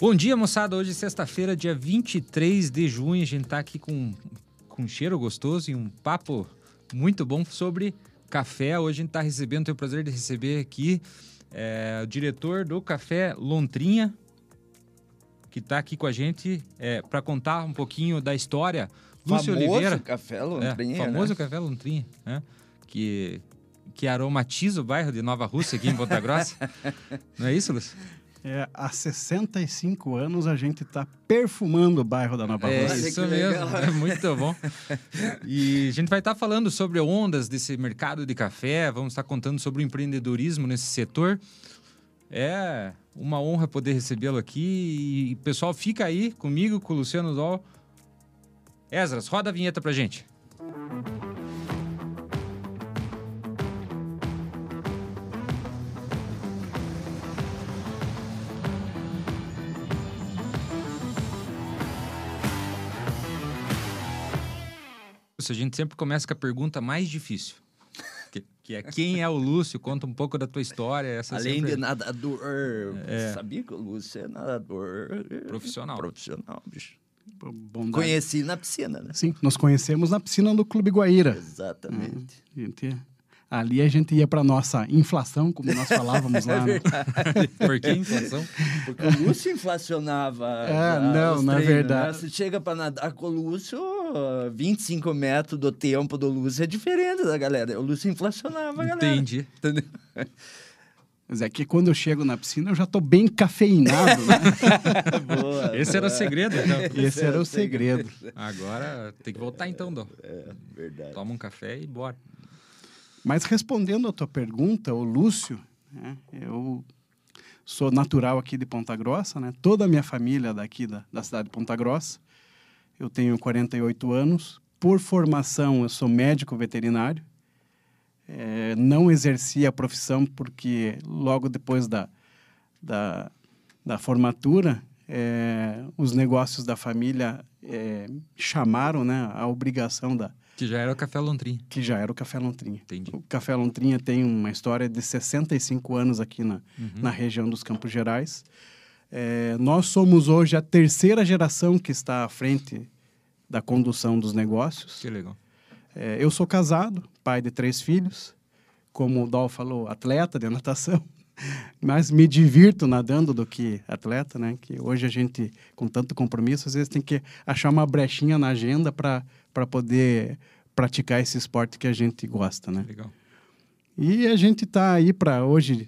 Bom dia, moçada. Hoje é sexta-feira, dia 23 de junho. A gente tá aqui com, com um cheiro gostoso e um papo muito bom sobre café. Hoje a gente tá recebendo, tenho o prazer de receber aqui é, o diretor do Café Lontrinha, que está aqui com a gente é, para contar um pouquinho da história. Lúcio famoso Oliveira. Café Lontrinha. É, famoso né? Café Lontrinha, né? Que, que aromatiza o bairro de Nova Rússia aqui em Ponta Grossa. Não é isso, Lúcio? É, há 65 anos a gente está perfumando o bairro da Nova É Rússia. isso que mesmo, é muito bom. E a gente vai estar falando sobre ondas desse mercado de café, vamos estar contando sobre o empreendedorismo nesse setor. É uma honra poder recebê-lo aqui. E, pessoal, fica aí comigo, com o Luciano Dol. Esdras, roda a vinheta pra gente. A gente sempre começa com a pergunta mais difícil. Que, que é quem é o Lúcio? Conta um pouco da tua história. Essa Além sempre... de nadador. É. Sabia que o Lúcio é nadador. Profissional. Profissional, bicho. Bondade. Conheci na piscina, né? Sim, nós conhecemos na piscina do Clube Guaíra. Exatamente. A gente- ali a gente ia para nossa inflação, como nós falávamos lá. né? Por que inflação? Porque o Lúcio inflacionava. É, não, na treinos, verdade. Né? Você chega pra nadar com o Lúcio, 25 metros do tempo do Lúcio é diferente da galera. O Lúcio inflacionava a galera. Entendi. Entendeu? Mas é que quando eu chego na piscina eu já tô bem cafeinado, né? Boa, Esse era o boa. segredo, então. Esse era o segredo. Agora tem que voltar então, Dó. É, verdade. Toma um café e bora. Mas respondendo a tua pergunta, o Lúcio, né, eu sou natural aqui de Ponta Grossa, né? Toda a minha família daqui da, da cidade de Ponta Grossa. Eu tenho 48 anos. Por formação, eu sou médico veterinário. É, não exerci a profissão porque logo depois da, da, da formatura, é, os negócios da família é, chamaram né, a obrigação da, Que já era o café Lontrinha. que já era o Café Lontrinha. Entendi. O Café Lontrinha tem uma história de 65 anos aqui na, Uhum. na região dos Campos Gerais. É, nós somos hoje a terceira geração que está à frente da condução dos negócios. Que legal. É, eu sou casado, pai de três filhos. Como o Dol falou, atleta de natação. Mas me divirto nadando do que atleta, né? Que hoje a gente, com tanto compromisso, às vezes tem que achar uma brechinha na agenda para poder praticar esse esporte que a gente gosta, né? Legal. E a gente está aí para hoje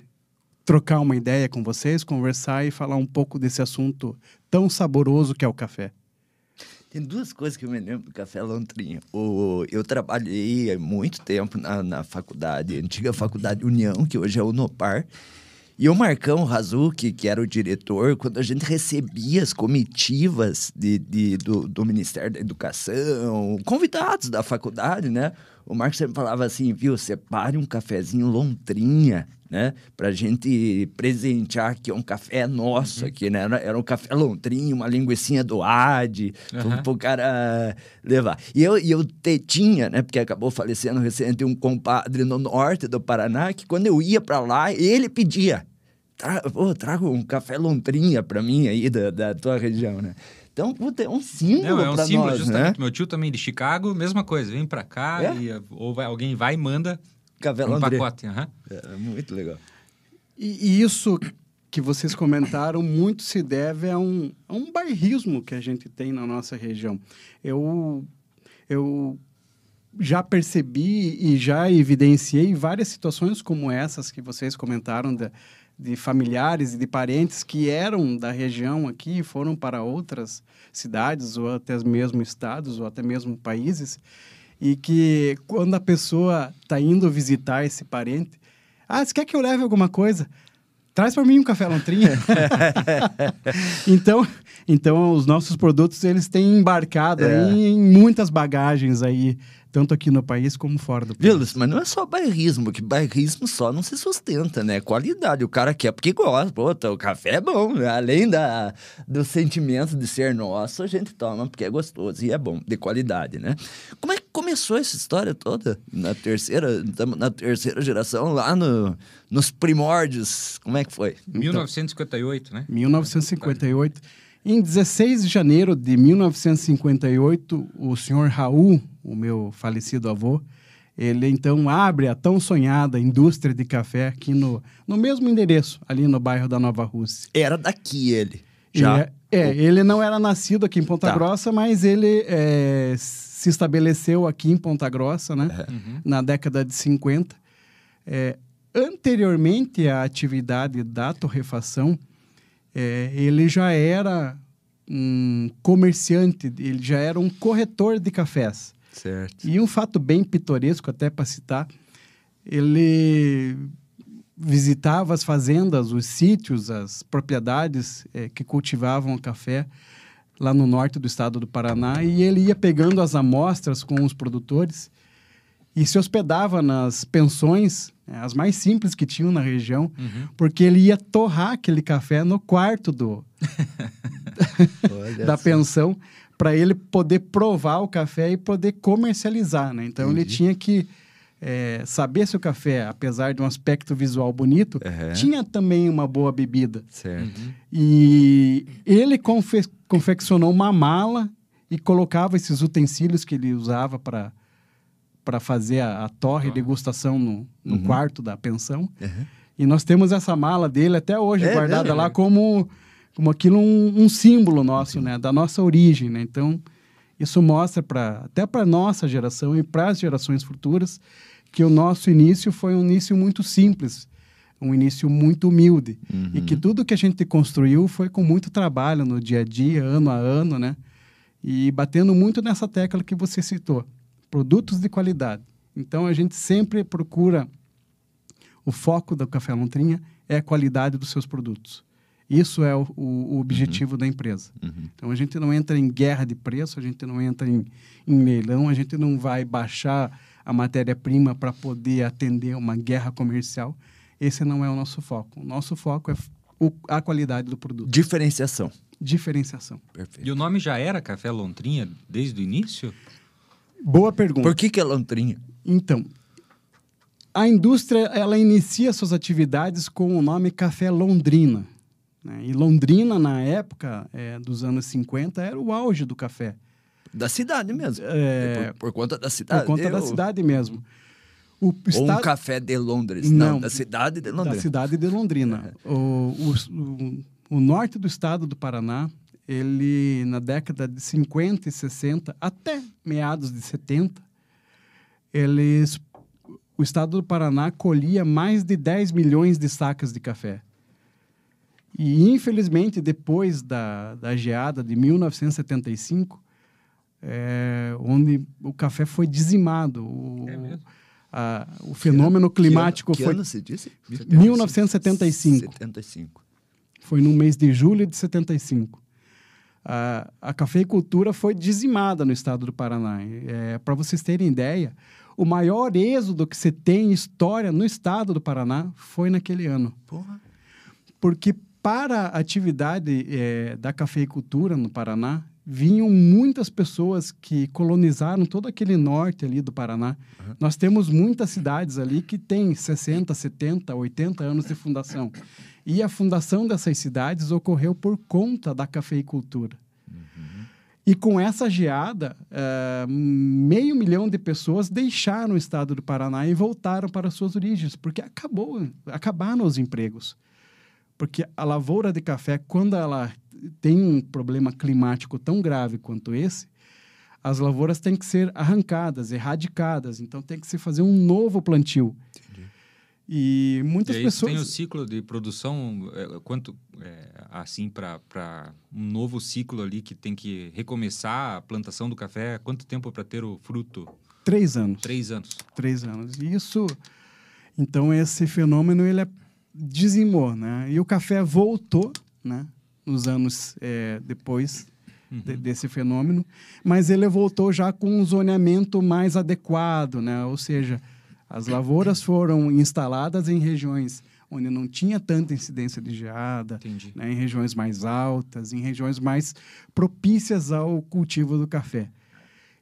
trocar uma ideia com vocês, conversar e falar um pouco desse assunto tão saboroso que é o café. Tem duas coisas que eu me lembro do Café Lontrinha. O, eu trabalhei muito tempo na, na faculdade, antiga Faculdade União, que hoje é o Unopar. E o Marcão Razuki, que era o diretor, quando a gente recebia as comitivas de, de- do, do Ministério da Educação, convidados da faculdade, né? O Marcos sempre falava assim, viu, separe um cafezinho lontrinha, né? Pra gente presentear aqui um café nosso aqui, né? Era, era um café lontrinho, uma linguiçinha do Ade, Aham. pro cara levar. E eu, e eu te- tinha, né? Porque acabou falecendo recente um compadre no norte do Paraná, que quando eu ia pra lá, ele pedia. Tra pô, traga um café lontrinha pra mim aí da, da tua região, né? Então, puta, é um símbolo Não, é um símbolo, nós, justamente. né? Meu tio também de Chicago, mesma coisa. Vem pra cá É? e ou vai- alguém vai e manda Café um lontrinha. pacote. aham. É muito legal. E, e isso que vocês comentaram muito se deve a um, a um bairrismo que a gente tem na nossa região. Eu, eu já percebi e já evidenciei várias situações como essas que vocês comentaram de, de familiares e de parentes que eram da região aqui e foram para outras cidades ou até mesmo estados ou até mesmo países e que quando a pessoa está indo visitar esse parente, ah, você quer que eu leve alguma coisa? Traz para mim um café lontrinha. então, então os nossos produtos eles têm embarcado É. em muitas bagagens aí, tanto aqui no país como fora do país. Mas não é só bairrismo, que bairrismo só não se sustenta, né? Qualidade. O cara quer porque gosta. Pô, tá, o café é bom. né? Além da, do sentimento de ser nosso, a gente toma porque é gostoso e é bom, de qualidade, né? Como é, começou essa história toda? Na terceira, estamos na terceira geração, lá no, nos primórdios. Como é que foi? 1958, né? 1958. Em 16 de janeiro de 1958, o senhor Raul, o meu falecido avô, ele então abre a tão sonhada indústria de café aqui no, no mesmo endereço, ali no bairro da Nova Rússia. Era daqui ele. Já. É, é, ele não era nascido aqui em Ponta Tá. Grossa, mas ele é, se estabeleceu aqui em Ponta Grossa, né? Uhum. Na década de 50. É, anteriormente à atividade da torrefação, é, ele já era um comerciante, ele já era um corretor de cafés. Certo. E um fato bem pitoresco, até para citar, ele visitava as fazendas, os sítios, as propriedades eh, que cultivavam o café lá no norte do estado do Paraná e ele ia pegando as amostras com os produtores e se hospedava nas pensões, eh, as mais simples que tinham na região, Uhum. porque ele ia torrar aquele café no quarto do, da só. pensão para ele poder provar o café e poder comercializar, né? Então ele Entendi. tinha que é, saber se o café, apesar de um aspecto visual bonito, Aham. tinha também uma boa bebida. Certo. Uhum. E ele confe- confeccionou uma mala e colocava esses utensílios que ele usava para para fazer a, a torre Ah. degustação no, no Uhum. quarto da pensão. Aham. E nós temos essa mala dele até hoje É guardada mesmo? lá como, como aquilo um, um símbolo nosso, né? Da nossa origem, né? Então, isso mostra para até para nossa geração e para as gerações futuras que o nosso início foi um início muito simples, um início muito humilde e que tudo que a gente construiu foi com muito trabalho no dia a dia, ano a ano, né? E batendo muito nessa tecla que você citou, produtos de qualidade. Então a gente sempre procura o foco do Café Lontrinha é a qualidade dos seus produtos. Isso é o, o- o objetivo da empresa. Uhum. Então a gente não entra em guerra de preço, a gente não entra em, em leilão, a gente não vai baixar a matéria-prima para poder atender uma guerra comercial. Esse não é o nosso foco. O nosso foco é o- a qualidade do produto, Diferenciação. diferenciação. Perfeito. E o nome já era Café Lontrinha desde o início? Boa pergunta. Por que, que é lontrinha? Então, a indústria ela inicia suas atividades com o nome Café Londrina. né? E Londrina, na época é, dos anos 50, era o auge do café. Da cidade mesmo. É, por, por conta da por cidade. conta da Eu- cidade mesmo. O Ou um café de Londres. Não, Não, da cidade de da Londres. cidade de Londrina. o, o- o- o norte do estado do Paraná, ele na década de 50 e 60 até meados de 70, eles o estado do Paraná colhia mais de 10 milhões de sacas de café. E infelizmente depois da, da geada de 1975, é, onde o café foi dizimado, o, É mesmo? a- o fenômeno climático que ano, foi que ano se disse? 1975. 75. Foi no mês de julho de 75. A, a cafeicultura foi dizimada no estado do Paraná. Para vocês terem ideia, o maior êxodo que se tem em história no estado do Paraná foi naquele ano. Porra. Porque para a atividade eh, da cafeicultura no Paraná, vinham muitas pessoas que colonizaram todo aquele norte ali do Paraná. Nós temos muitas cidades ali que têm 60, 70, 80 anos de fundação. E a fundação dessas cidades ocorreu por conta da cafeicultura. E com essa geada, eh, meio milhão de pessoas deixaram o estado do Paraná e voltaram para suas origens, porque acabou, acabaram os empregos. Porque a lavoura de café, quando ela tem um problema climático tão grave quanto esse, as lavouras têm que ser arrancadas, erradicadas. Então tem que se fazer um novo plantio. E muitas e aí pessoas. tem o ciclo de produção, é, quanto, é, assim, para um novo ciclo ali que tem que recomeçar a plantação do café, quanto tempo para ter o fruto? Três anos. Três anos. Três anos. E isso. Então, esse fenômeno ele é, dizimou, né? E o café voltou, né? Nos anos é, depois de- desse fenômeno, mas ele voltou já com um zoneamento mais adequado, né? Ou seja, as lavouras foram instaladas em regiões onde não tinha tanta incidência de geada, né, em regiões mais altas, em regiões mais propícias ao cultivo do café.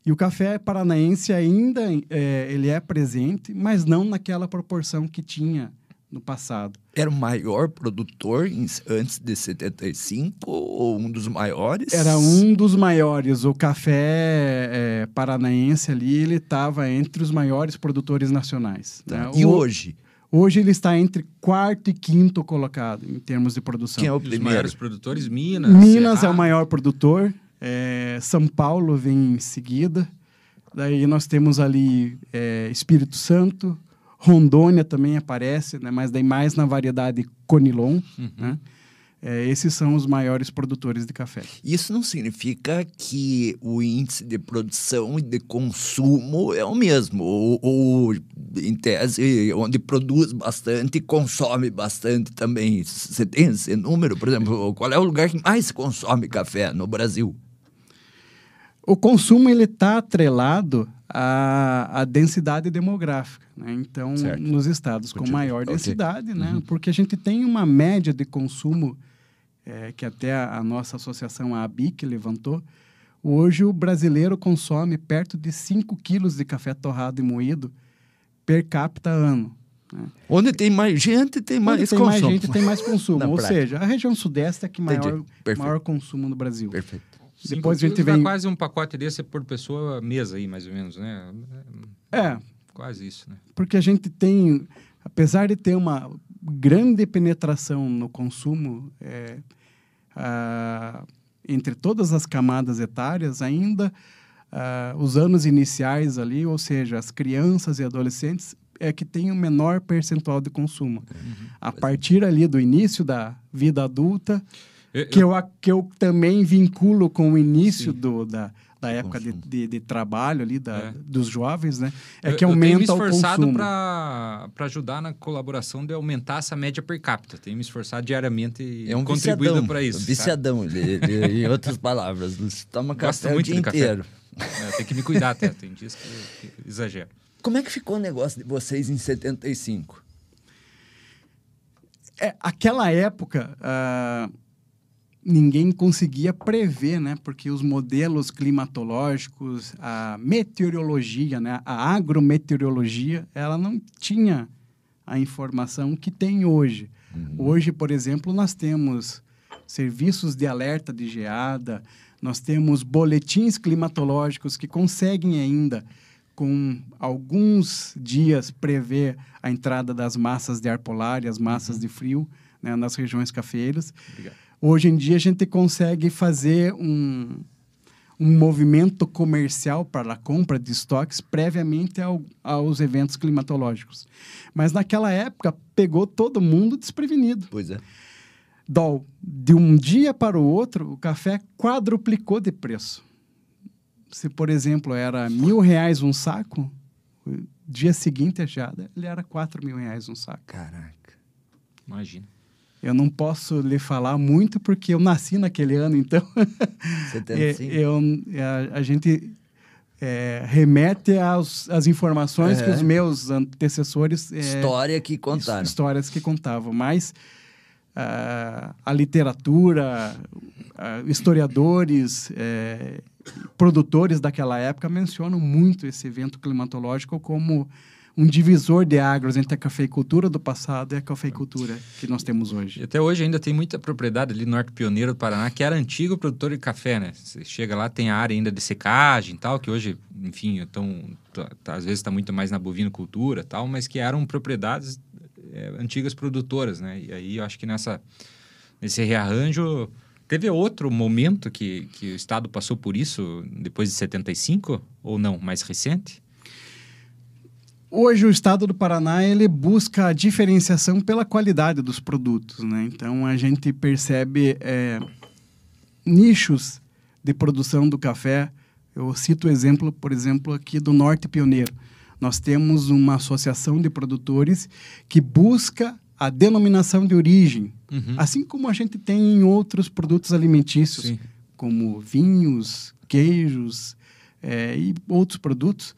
E o café paranaense ainda é, ele é presente, mas não naquela proporção que tinha no passado. Era o maior produtor antes de 75 ou um dos maiores? Era um dos maiores. O café é, paranaense ali, ele estava entre os maiores produtores nacionais. Tá. Né? E O- hoje? Hoje ele está entre quarto e quinto colocado em termos de produção. Quem é o E os primeiro? maiores produtores, Minas. Minas é o Cerrado. maior produtor, é, São Paulo vem em seguida. Daí nós temos ali é, Espírito Santo, Rondônia também aparece, né, mas daí mais na variedade Conilon. Uhum. Né? É, esses são os maiores produtores de café. Isso não significa que o índice de produção e de consumo é o mesmo. Ou, ou, em tese, onde produz bastante, consome bastante também. Você tem esse número? Por exemplo, qual é o lugar que mais consome café no Brasil? O consumo ele está atrelado à, à densidade demográfica. Né? Então, Certo. nos estados com Continua. maior Ok. densidade, né? porque a gente tem uma média de consumo é, que até a, a nossa associação, a ABIC, levantou. Hoje, o brasileiro consome perto de 5 quilos de café torrado e moído per capita ano. né? Onde tem mais gente, tem mais Onde tem consumo. mais gente, tem mais consumo. Ou prática. seja, a região sudeste é que maior, maior consumo no Brasil. Perfeito. Cinco Depois a gente vem- quase um pacote desse por pessoa mesa aí, mais ou menos, né? É, Quase isso, né? porque a gente tem, apesar de ter uma grande penetração no consumo é, entre todas as camadas etárias, ainda os anos iniciais ali, ou seja, as crianças e adolescentes, é que tem o menor percentual de consumo. A partir ali do início da vida adulta, Eu- que eu, que eu também vinculo com o início Sim. do, da, da época de, de, de trabalho ali da, É. dos jovens, né? É eu- que eu tenho me aumenta o esforçado para ajudar na colaboração de aumentar essa média per capita. Tenho me esforçado diariamente e É um contribuído para isso. Viciadão, ele, ele- em outras palavras. Ele toma Gosto café o muito dia inteiro. É, tem que me cuidar até. Tem dias que, que exagero. Como é que ficou o negócio de vocês em 75? É, aquela época, ah, ninguém conseguia prever, né? Porque os modelos climatológicos, a meteorologia, né? A agrometeorologia, ela não tinha a informação que tem hoje. Hoje, por exemplo, nós temos serviços de alerta de geada, nós temos boletins climatológicos que conseguem ainda, com alguns dias, prever a entrada das massas de ar polar e as massas de frio né, nas regiões cafeeiras. Obrigado. Hoje em dia, a gente consegue fazer um, um movimento comercial para a compra de estoques previamente ao- aos eventos climatológicos. Mas naquela época, pegou todo mundo desprevenido. Pois é. Dol, de um dia para o outro, o café quadruplicou de preço. Se, por exemplo, era mil reais um saco, o dia seguinte a geada, ele era quatro mil reais um saco. Caraca. Imagina. Eu não posso lhe falar muito porque eu nasci naquele ano, então 75? é, eu, a, a gente é, remete aos, às informações É. que os meus antecessores é, História que contaram. histórias que contavam, mas ah, a literatura, ah, historiadores, eh, produtores daquela época mencionam muito esse evento climatológico como um divisor de águas entre a cafeicultura do passado e a cafeicultura que nós temos E hoje. até hoje ainda tem muita propriedade ali no Norte Pioneiro do Paraná, que era antigo produtor de café, né? Você chega lá, tem a área ainda de secagem e tal, que hoje, enfim, tão, tá- às vezes está muito mais na bovinocultura e tal, mas que eram propriedades é, antigas produtoras, né? E aí eu acho que nessa, nesse rearranjo... Teve outro momento que, que o Estado passou por isso depois de 75? Ou não? Mais recente? Hoje o estado do Paraná ele busca a diferenciação pela qualidade dos produtos, né? Então a gente percebe eh, nichos de produção do café. Eu cito o exemplo, por exemplo, aqui do Norte Pioneiro. Nós temos uma associação de produtores que busca a denominação de origem, Uhum. assim como a gente tem em outros produtos alimentícios, Sim. como vinhos, queijos eh, e outros produtos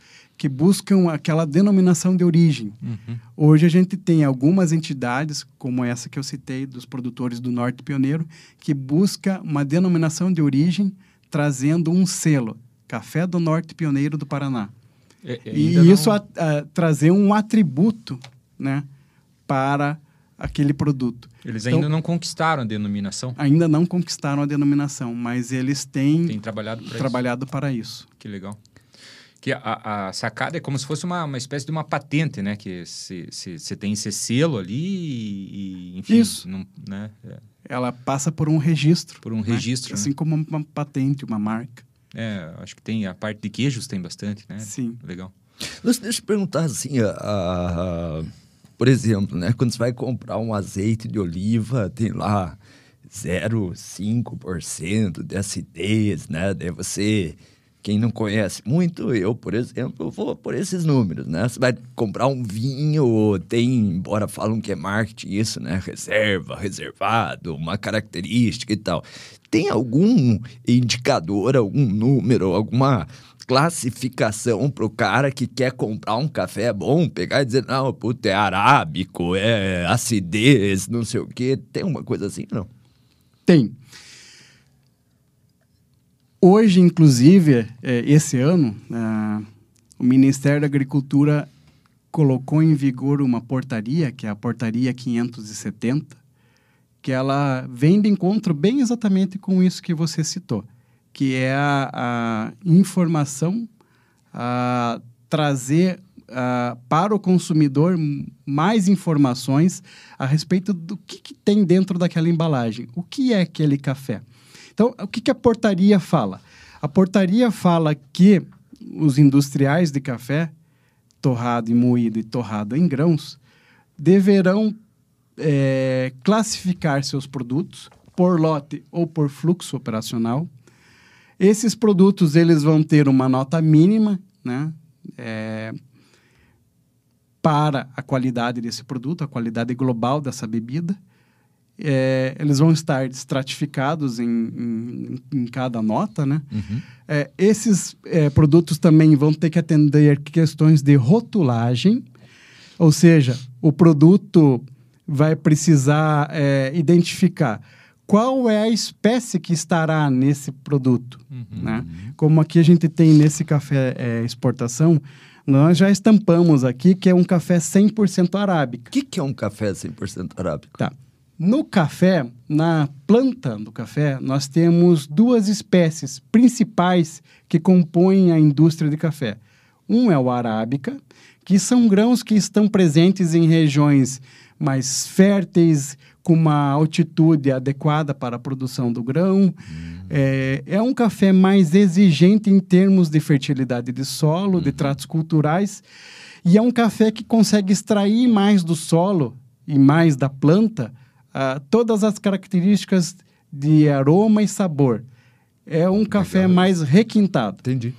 que buscam aquela denominação de origem. Uhum. Hoje a gente tem algumas entidades, como essa que eu citei, dos produtores do Norte Pioneiro, que busca uma denominação de origem trazendo um selo Café do Norte Pioneiro do Paraná. É, é, E isso não- a- a- trazer um atributo né, para aquele produto. Eles Então- ainda não conquistaram a denominação. Ainda não conquistaram a denominação, mas eles têm Tem trabalhado para isso. trabalhado para isso. Que legal. Que a, a sacada é como se fosse uma, uma espécie de uma patente, né? Que você tem esse selo ali e, e, enfim, Isso. não- né? É, Ela passa por um registro. por um né? registro. Assim como uma patente, uma marca. né? É, acho que tem a parte de queijos tem bastante, né? Sim. Legal. Mas deixa eu perguntar assim, a- a- por exemplo, né? Quando você vai comprar um azeite de oliva, tem lá 0,5% de acidez, né? Daí você, quem não conhece muito, eu, por exemplo, vou por esses números, né? Você vai comprar um vinho, tem, embora falam que é marketing isso, né? Reserva, reservado, uma característica e tal. Tem algum indicador, algum número, alguma classificação pro cara que quer comprar um café bom, pegar e dizer, não, puta, é arábico, é acidez, não sei o quê. Tem uma coisa assim, não? Tem. Hoje, inclusive, eh, esse ano, ah, o Ministério da Agricultura colocou em vigor uma portaria, que é a Portaria 570, que ela vem de encontro bem exatamente com isso que você citou, que é a, a informação, a trazer ah, para o consumidor mais informações a respeito do que, que tem dentro daquela embalagem. O que é aquele café? Então, o que, que a portaria fala? A portaria fala que os industriais de café, torrado e moído e torrado em grãos, deverão eh, classificar seus produtos por lote ou por fluxo operacional. Esses produtos eles vão ter uma nota mínima, né? eh, para a qualidade desse produto, a qualidade global dessa bebida. É, eles vão estar estratificados em, em, em cada nota, né? É, esses é, produtos também vão ter que atender questões de rotulagem, ou seja, o produto vai precisar é, identificar qual é a espécie que estará nesse produto, né? Como aqui a gente tem nesse café é, exportação, nós já estampamos aqui que é um café 100% arábica. O que, que é um café 100% arábico? Tá. No café, na planta do café, nós temos duas espécies principais que compõem a indústria de café. Um é o arábica, que são grãos que estão presentes em regiões mais férteis, com uma altitude adequada para a produção do grão. É, é um café mais exigente em termos de fertilidade de solo, de tratos culturais, e é um café que consegue extrair mais do solo e mais da planta ah, todas as características de aroma e sabor. É um café mais requintado. Entendi.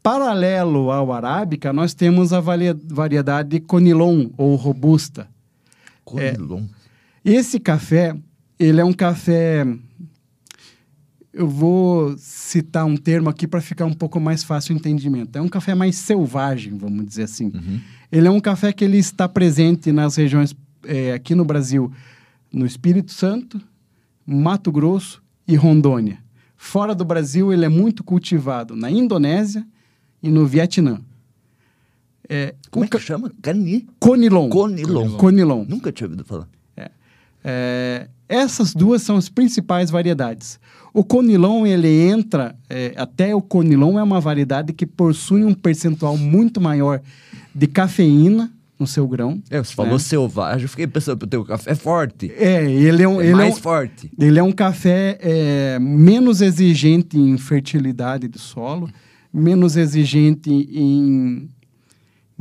Paralelo ao arábica, nós temos a variedade Conilon ou robusta. Conilon. Esse café, ele é um café. Eu vou citar um termo aqui para ficar um pouco mais fácil o entendimento. É um café mais selvagem, vamos dizer assim. Ele é um café que ele está presente nas regiões eh, aqui no Brasil, no Espírito Santo, Mato Grosso e Rondônia. Fora do Brasil, ele é muito cultivado na Indonésia e no Vietnã. É, Como o é que chama? Cani? Conilon. Conilon. Conilon. Nunca tinha ouvido falar. É, essas duas são as principais variedades. O conilon, ele entra, é, até o conilon é uma variedade que possui um percentual muito maior de cafeína no seu grão. É, você falou né? selvagem, eu fiquei pensando, o teu café é forte. É, ele é um, É ele é mais um, forte. ele é um café é, menos exigente em fertilidade do solo, menos exigente em,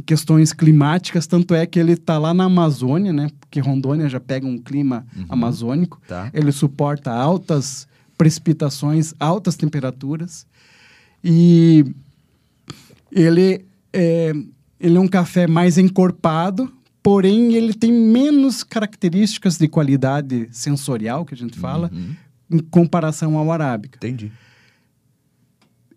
questões climáticas, tanto é que ele está lá na Amazônia, né? Porque Rondônia já pega um clima amazônico. Tá. Ele suporta altas precipitações, altas temperaturas. E ele é, ele é um café mais encorpado, porém ele tem menos características de qualidade sensorial, que a gente fala, em comparação ao arábica. Entendi.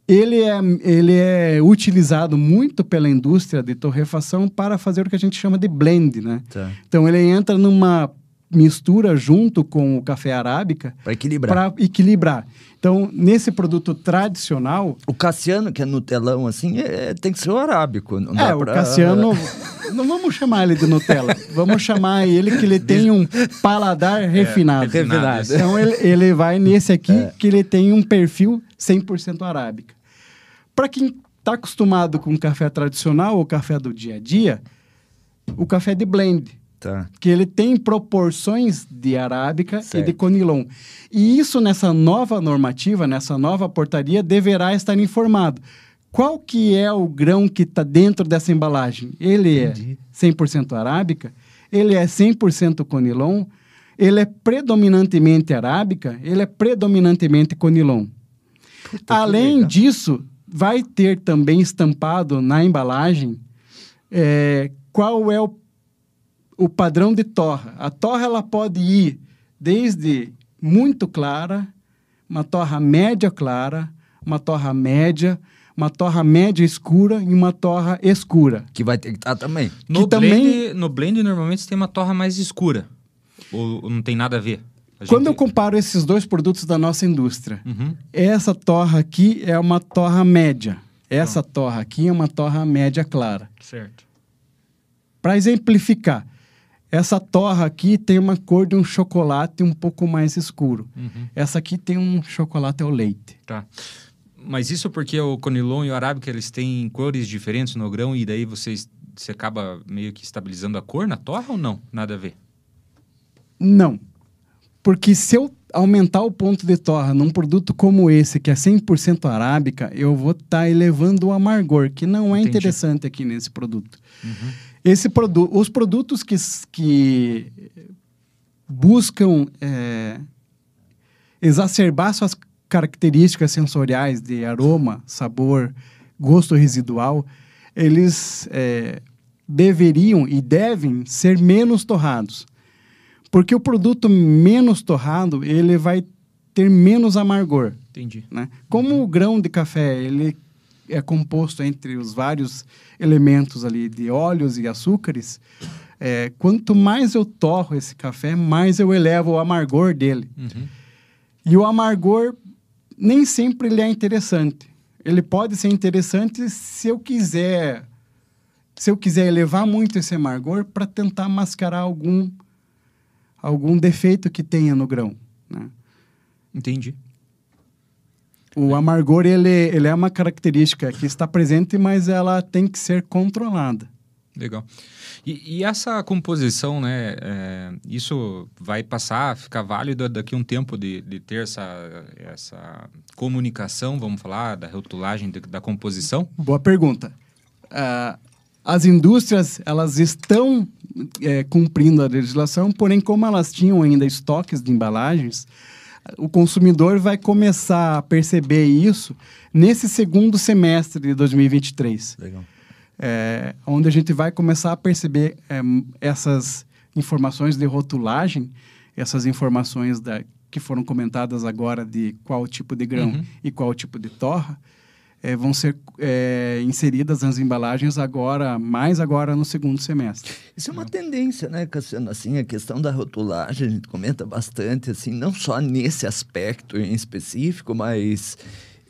Ele é, ele é utilizado muito pela indústria de torrefação para fazer o que a gente chama de blend, né? Tá. Então ele entra numa mistura junto com o café arábica Para equilibrar. para equilibrar. Então, nesse produto tradicional, O Cassiano, que é Nutelão, assim, é- tem que ser o arábico. Não é, dá o pra- Cassiano, não vamos chamar ele de Nutella, vamos chamar ele que ele tem um paladar refinado. refinado, isso. Então, ele, ele vai nesse aqui, que ele tem um perfil 100% arábica. Para quem está acostumado com café tradicional ou café do dia a dia, o café de blend, Tá. que ele tem proporções de arábica e Certo. de conilon. E isso nessa nova normativa, nessa nova portaria, deverá estar informado. Qual que é o grão que está dentro dessa embalagem? Ele Entendi. é 100% arábica? Ele é 100% conilon? Ele é predominantemente arábica? Ele é predominantemente conilon? Puta, Além disso, vai ter também estampado na embalagem é, qual é o, o padrão de torra. A torra ela pode ir desde muito clara, uma torra média clara, uma torra média, uma torra média escura e uma torra escura. Que vai ter que estar também. No, que também- blend, no blend, normalmente, você tem uma torra mais escura. Ou, ou não tem nada a ver? A Quando eu gente- comparo esses dois produtos da nossa indústria, Uhum. essa torra aqui é uma torra média. Essa torra aqui é uma torra média clara. Certo. Para exemplificar, essa torra aqui tem uma cor de um chocolate um pouco mais escuro. Uhum. Essa aqui tem um chocolate ao leite. Tá. Mas isso porque o conilon e o arábica, eles têm cores diferentes no grão e daí vocês, você acaba meio que estabilizando a cor na torra ou não? Nada a ver? Não. Porque se eu aumentar o ponto de torra num produto como esse, que é 100% arábica, eu vou estar elevando o amargor, que não é Entendi. interessante aqui nesse produto. Uhum. Esse produ os produtos que, que buscam é, exacerbar suas características sensoriais de aroma, sabor, gosto residual, eles é, deveriam e devem ser menos torrados. Porque o produto menos torrado, ele vai ter menos amargor Entendi. né? Como o grão de café ele é composto entre os vários elementos ali de óleos e açúcares, é, quanto mais eu torro esse café, mais eu elevo o amargor dele. Uhum. E o amargor nem sempre ele é interessante. Ele pode ser interessante se eu quiser se eu quiser elevar muito esse amargor para tentar mascarar algum algum defeito que tenha no grão, né? Entendi. O amargor, ele, ele é uma característica que está presente, mas ela tem que ser controlada. Legal. E, e essa composição, né? é, isso vai passar, ficar válido daqui a um tempo de, de ter essa, essa comunicação, vamos falar, da rotulagem de- da composição? Boa pergunta. Ah, as indústrias, elas estão é, cumprindo a legislação, porém, como elas tinham ainda estoques de embalagens, o consumidor vai começar a perceber isso nesse segundo semestre de 2023. Legal. é, onde a gente vai começar a perceber é, essas informações de rotulagem, essas informações da, que foram comentadas agora de qual tipo de grão Uhum. e qual tipo de torra, é, vão ser é, inseridas nas embalagens agora, mais agora no segundo semestre. Isso é uma tendência, né, Cassiano? Assim, a questão da rotulagem, a gente comenta bastante, assim, não só nesse aspecto em específico, mas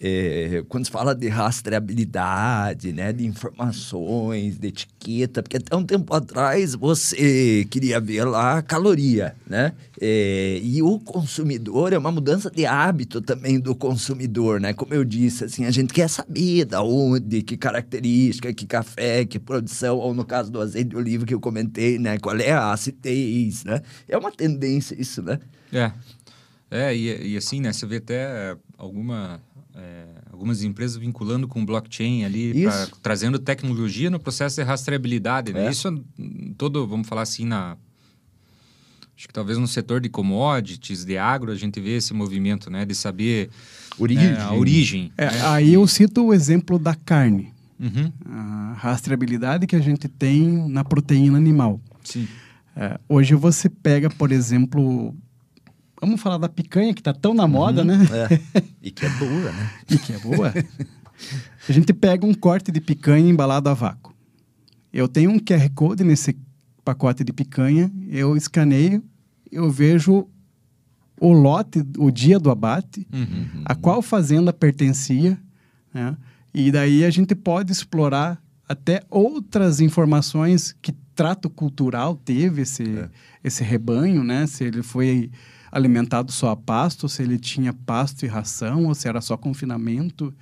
é, quando se fala de rastreabilidade, né, de informações, de etiqueta, porque até um tempo atrás você queria ver lá a caloria, né? É, e o consumidor é uma mudança de hábito também do consumidor, né? Como eu disse, assim, a gente quer saber da onde, que característica, que café, que produção, ou no caso do azeite de oliva que eu comentei, né? Qual é a acidez, né? É uma tendência isso, né? É. É, e, e assim, né? Você vê até alguma, é, algumas empresas vinculando com blockchain ali, pra- trazendo tecnologia no processo de rastreabilidade, né? É. Isso hum, todo, vamos falar assim, na... Acho que talvez no setor de commodities, de agro, a gente vê esse movimento, né? De saber Origem. é, a origem. É, né? aí eu cito o exemplo da carne, Uhum, a rastreabilidade que a gente tem na proteína animal. sim. É, hoje você pega, por exemplo, vamos falar da picanha que está tão na moda, né? É. E que é boa, né? E que é boa. a gente pega um corte de picanha embalado a vácuo. Eu tenho um QR Code nesse pacote de picanha, eu escaneio eu vejo o lote, o dia do abate, Uhum. a qual fazenda pertencia, né? E daí a gente pode explorar até outras informações que trato cultural teve esse, É. esse rebanho, né? Se ele foi alimentado só a pasto, se ele tinha pasto e ração, ou se era só confinamento.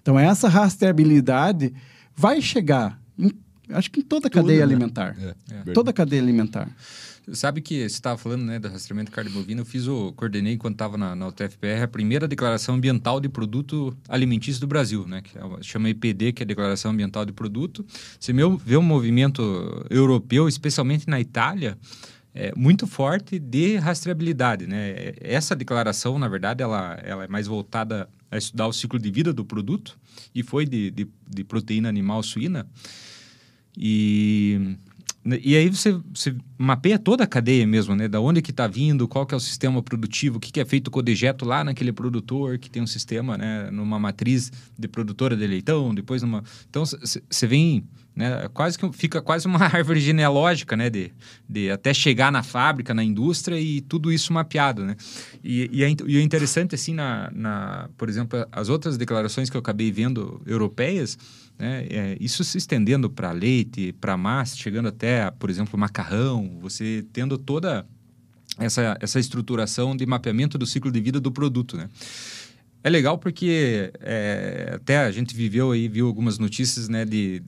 Então, essa rastreabilidade vai chegar, em- acho que em toda a Tudo, cadeia né? alimentar. É. Toda a cadeia alimentar. Sabe que você estava falando né, do rastreamento de carne bovina, eu fiz o, coordenei enquanto estava na, na UTFPR a primeira declaração ambiental de produto alimentício do Brasil, né? Que é, chama EPD, que é a Declaração Ambiental de Produto. Você meu- vê um movimento europeu, especialmente na Itália, é, muito forte de rastreabilidade, né? Essa declaração, na verdade, ela, ela é mais voltada a estudar o ciclo de vida do produto e foi de, de, de proteína animal suína. E, e aí você, você mapeia toda a cadeia mesmo, né? Da onde que está vindo, qual que é o sistema produtivo, o que, que é feito com o dejeto lá naquele produtor, que tem um sistema, né? Numa matriz de produtora de leitão, depois numa... Então, você vem... Né? Quase que fica quase uma árvore genealógica, né? De, de até chegar na fábrica, na indústria e tudo isso mapeado, né? E, e, é, e é interessante, assim, na, na, por exemplo, as outras declarações que eu acabei vendo europeias, né? É, isso se estendendo para leite, para massa, chegando até, por exemplo, macarrão, você tendo toda essa, essa estruturação de mapeamento do ciclo de vida do produto, né? É legal porque é, até a gente viveu aí, viu algumas notícias, né, de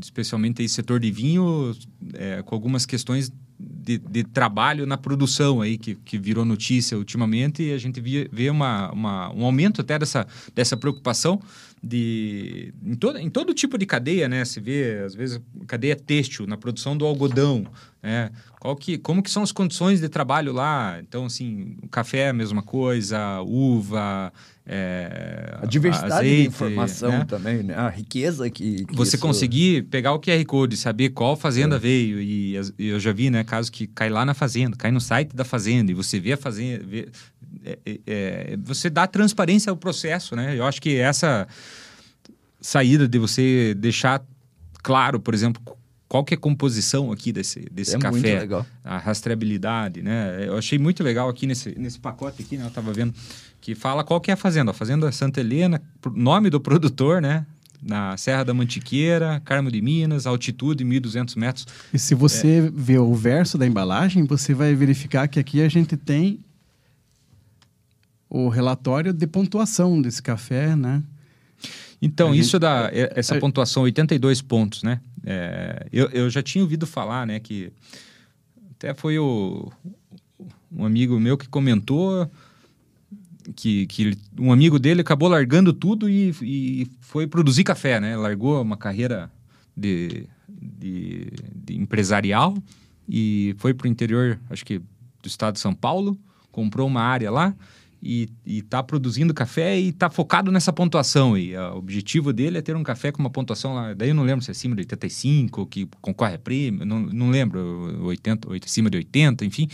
especialmente aí setor de vinho, é, com algumas questões de, de, trabalho na produção aí, que, que virou notícia ultimamente, e a gente via, vê uma, uma, um aumento até dessa, dessa preocupação de, em, todo, em todo tipo de cadeia, né? Se vê, às vezes, cadeia têxtil, na produção do algodão, né? Qual que, como que são as condições de trabalho lá? Então, assim, o café é a mesma coisa, uva... É, a diversidade azeite, de informação né? também, né? A riqueza que, que você isso... conseguir pegar o QR Code, saber qual fazenda é. veio e, e, eu já vi, né, casos que cai lá na fazenda, cai no site da fazenda e você vê a fazenda, vê, é, é, você dá transparência ao processo, né? Eu acho que essa saída de você deixar claro, por exemplo, qual que é a composição aqui desse, desse é café, muito legal. a rastreabilidade, né? Eu achei muito legal aqui nesse, nesse pacote aqui, né? Eu estava vendo que fala qual que é a fazenda. A fazenda Santa Helena, nome do produtor, né? Na Serra da Mantiqueira, Carmo de Minas, altitude 1.200 metros. E se você é. ver o verso da embalagem, você vai verificar que aqui a gente tem o relatório de pontuação desse café, né? Então, a isso gente... dá essa pontuação, 82 pontos, né? É, eu, eu já tinha ouvido falar, né, que até foi o, um amigo meu que comentou que, que um amigo dele acabou largando tudo e, e foi produzir café, né? Largou uma carreira de, de, de empresarial e foi para o interior, acho que do estado de São Paulo, comprou uma área lá e está produzindo café e está focado nessa pontuação. E o objetivo dele é ter um café com uma pontuação lá. Daí eu não lembro se é acima de 85, que concorre a prêmio, não, não lembro, 80, acima de 80, enfim.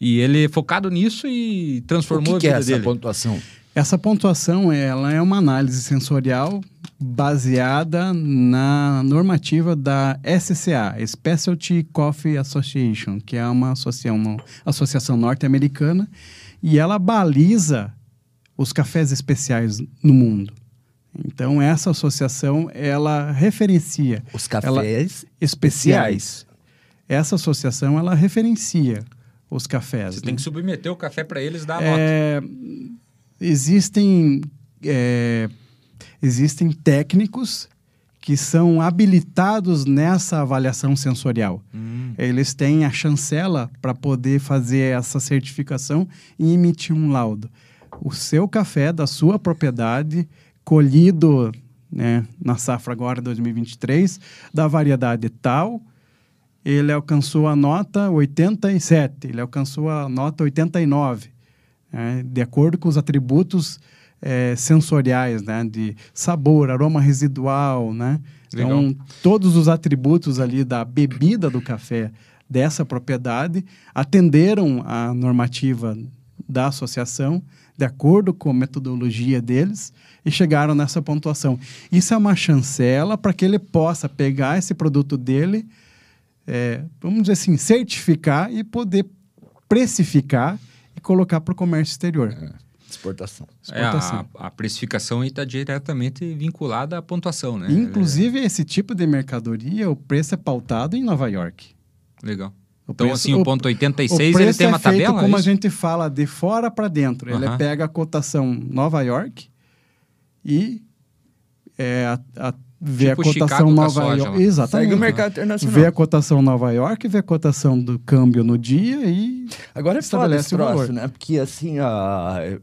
E ele é focado nisso e transformou o que a vida que é essa dele. pontuação? Essa pontuação ela é uma análise sensorial baseada na normativa da SCA, Specialty Coffee Association, que é uma associação, uma associação norte-americana e ela baliza os cafés especiais no mundo. Então essa associação ela referencia os cafés especiais. Essa associação ela referencia os cafés. Você né? tem que submeter o café para eles dar a é, Existem é, existem técnicos que são habilitados nessa avaliação sensorial. Hum. Eles têm a chancela para poder fazer essa certificação e emitir um laudo. O seu café da sua propriedade, colhido né, na safra agora 2023, da variedade tal, ele alcançou a nota 87, ele alcançou a nota 89, né, de acordo com os atributos é, sensoriais, né? De sabor, aroma residual, né? Legal. Então, todos os atributos ali da bebida do café dessa propriedade atenderam à normativa da associação, de acordo com a metodologia deles, e chegaram nessa pontuação. Isso é uma chancela para que ele possa pegar esse produto dele, é, vamos dizer assim, certificar e poder precificar e colocar para o comércio exterior. É, exportação. É, a, a precificação está diretamente vinculada à pontuação, né? Inclusive, esse tipo de mercadoria, o preço é pautado em Nova York. Legal. O Então, preço- assim, o ponto 86, o ele tem é uma feito tabela? como é a gente fala, de fora para dentro. Ele Aham. pega a cotação Nova York e é, a, a- vê Tipo a cotação Chicago Nova York. Exatamente. Segue o mercado internacional. Vê a cotação Nova York, vê a cotação do câmbio no dia e Agora é foda esse estabelece o valor. né? Porque assim, a,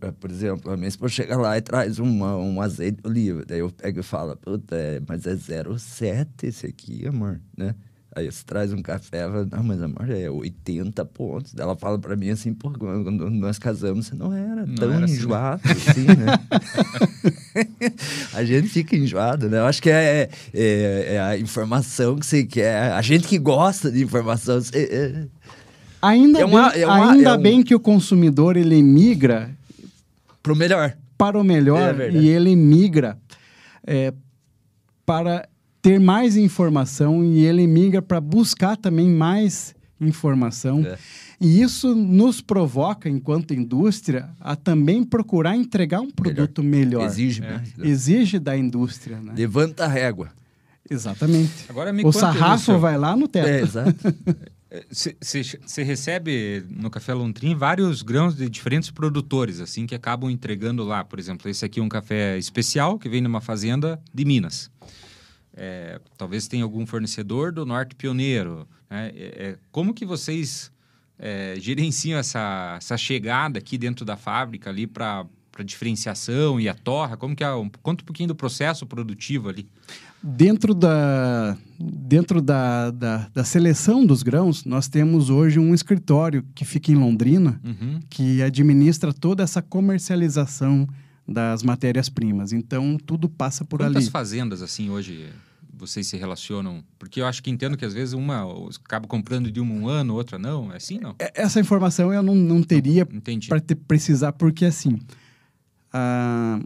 a- por exemplo, a minha esposa chega lá e traz uma, um azeite de oliva. Daí eu pego e falo, puta, é, mas é 0,7 esse aqui, amor, né? Aí você traz um café, ela, não, mas amor, é 80 pontos. Daí Ela fala pra mim assim, pô, quando nós casamos, você não era Não tão era assim, né? enjoado assim, né? a gente fica enjoado, né? Eu acho que é, é, é a informação que você quer. A gente que gosta de informação, você, é, ainda, É uma- bem, é uma- ainda é um- bem que o consumidor ele migra pro melhor. para o É melhor verdade. e ele migra é, para ter mais informação e ele migra para buscar também mais informação. É. E isso nos provoca, enquanto indústria, a também procurar entregar um produto melhor. Exige É. mais. né? Exige da indústria, né? Levanta a régua. Exatamente. Agora me O sarrafo vai lá no teto. É, exato. Você recebe no Café Lontrim vários grãos de diferentes produtores, assim, que acabam entregando lá. Por exemplo, esse aqui é um café especial que vem numa fazenda de Minas. É, talvez tenha algum fornecedor do Norte Pioneiro. né? É, é, como que vocês é, gerenciam essa, essa chegada aqui dentro da fábrica ali para diferenciação e a torra? Como que é? Conta um pouquinho do processo produtivo ali. Dentro, da, dentro da, da, da seleção dos grãos, nós temos hoje um escritório que fica em Londrina, Uhum. que administra toda essa comercialização das matérias-primas. Então, tudo passa por Quantas ali. fazendas, assim, hoje vocês se relacionam? Porque eu acho que entendo que às vezes uma acaba comprando de uma um ano, outra não. É assim, não? É- Essa informação eu não, não teria para precisar, porque assim. ah,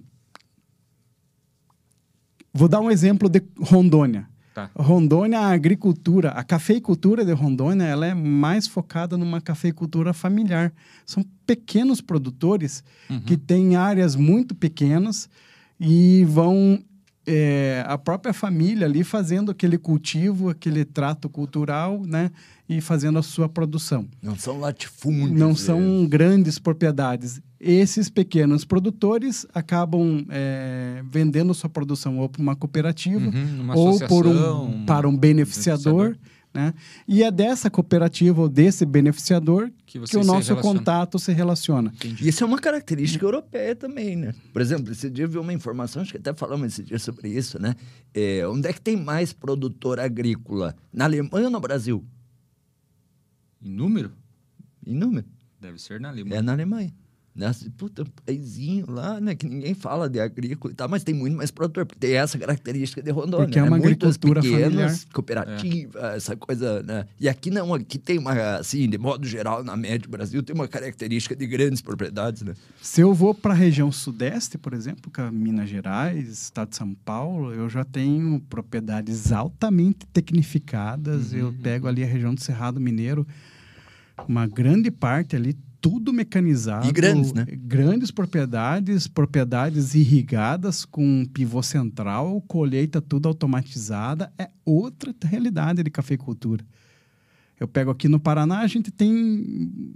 vou dar um exemplo de Rondônia. Tá. Rondônia, a agricultura, a cafeicultura de Rondônia, ela é mais focada numa cafeicultura familiar. São pequenos produtores Uhum. que têm áreas muito pequenas e vão é, a própria família ali fazendo aquele cultivo, aquele trato cultural, né? E fazendo a sua produção. Não são latifúndios. Não são grandes propriedades. Esses pequenos produtores acabam é, vendendo sua produção ou para uma cooperativa Uhum, ou por um, para um beneficiador. Né? E é dessa cooperativa ou desse beneficiador que, que o nosso relaciona. contato se relaciona. Entendi. Isso é uma característica europeia também, né? Por exemplo, esse dia eu vi uma informação, acho que até falamos esse dia sobre isso, né? É, onde é que tem mais produtor agrícola? Na Alemanha ou no Brasil? Em número? Em número. Deve ser na Alemanha. É na Alemanha. Nessa, puta, um paizinho lá, né? Que ninguém fala de agrícola e tal, mas tem muito mais produtor, porque tem essa característica de Rondônia. Porque é né? uma Muitas agricultura pequenas, familiar. cooperativa, essa coisa, né? E aqui não, aqui tem uma, assim, de modo geral, na média do Brasil, tem uma característica de grandes propriedades, né? Se eu vou para a região sudeste, por exemplo, que é Minas Gerais, estado de São Paulo, eu já tenho propriedades altamente tecnificadas. Uhum, eu pego ali a região do Cerrado Mineiro, uma grande parte ali, tudo mecanizado. E grandes, né? Grandes propriedades, propriedades irrigadas com pivô central, colheita tudo automatizada. É outra realidade de cafeicultura. Eu pego aqui no Paraná, a gente tem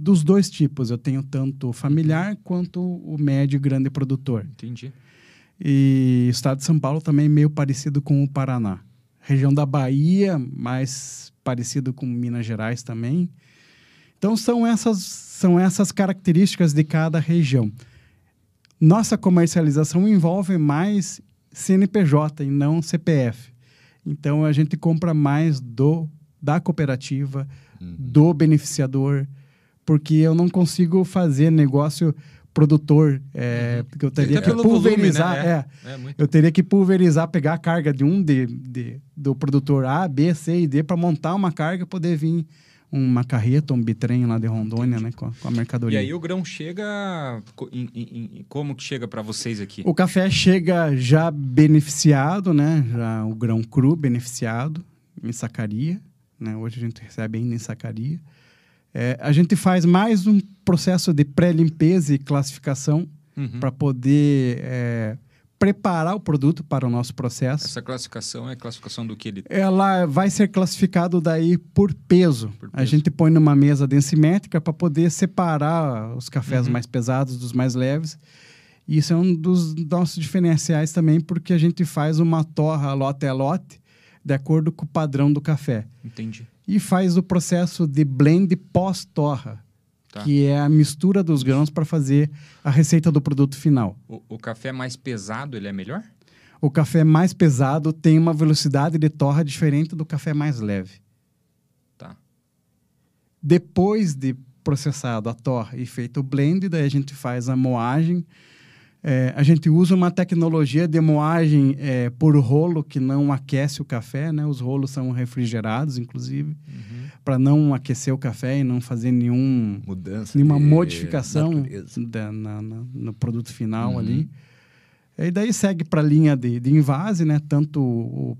dos dois tipos. Eu tenho tanto o familiar quanto o médio e grande produtor. Entendi. E o estado de São Paulo também é meio parecido com o Paraná. Região da Bahia, mais parecido com Minas Gerais também. Então são essas, são essas características de cada região. Nossa comercialização envolve mais CNPJ e não CPF. Então a gente compra mais do da cooperativa, do beneficiador, porque eu não consigo fazer negócio produtor, é, porque eu teria que pelo volume, pulverizar, né? é. É muito. Eu teria que pulverizar, pegar a carga de um de, de- do produtor A, B, C e D para montar uma carga poder vir uma carreta, um bitrem lá de Rondônia, né, com a, com a E mercadoria. aí o grão chega... em- em- como que chega para vocês aqui? O café chega já beneficiado, né? Já o grão cru beneficiado em sacaria, né? Hoje a gente recebe ainda em sacaria. É, a gente faz mais um processo de pré-limpeza e classificação Uhum. para poder é, preparar o produto para o nosso processo. Essa classificação é a classificação do que ele. Ela vai ser classificado daí por peso. Por A peso. gente põe numa mesa densimétrica para poder separar os cafés Uhum. mais pesados dos mais leves. E isso é um dos nossos diferenciais também, porque a gente faz uma torra lote a lote de acordo com o padrão do café. Entendi. E faz o processo de blend pós-torra, Tá. que é a mistura dos grãos para fazer a receita do produto final. O, o café mais pesado, ele é melhor? O café mais pesado tem uma velocidade de torra diferente do café mais leve. Tá. Depois de processado a torra e feito o blend, daí a gente faz a moagem. É, a gente usa uma tecnologia de moagem é, por rolo que não aquece o café, né? Os rolos são refrigerados, inclusive, Uhum. para não aquecer o café e não fazer nenhum Mudança. nenhuma modificação da- na- na- no produto final Uhum. ali. E daí segue para a linha de, de invase, né? Tanto o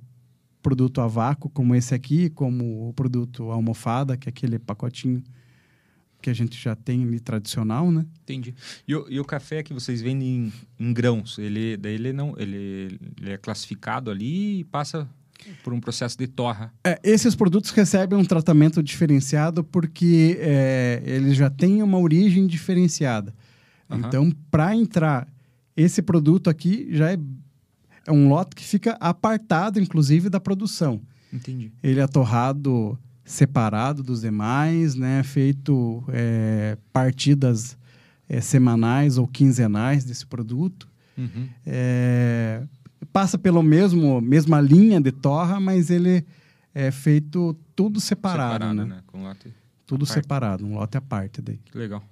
produto a vácuo, como esse aqui, como o produto almofada, que é aquele pacotinho que a gente já tem ali tradicional, né? Entendi. E o, e o café que vocês vendem em, em grãos, ele, daí ele não, ele, ele é classificado ali e passa por um processo de torra. É, esses produtos recebem um tratamento diferenciado porque é, eles já têm uma origem diferenciada. Aham. Então, para entrar esse produto aqui, já é, é um lote que fica apartado, inclusive, da produção. Entendi. Ele é torrado separado dos demais, né? Feito é, partidas é, semanais ou quinzenais desse produto. Uhum. É, passa pelo mesmo mesma linha de torra, mas ele é feito tudo separado, né? Com lote. Tudo separado, um lote à parte daí. Que legal.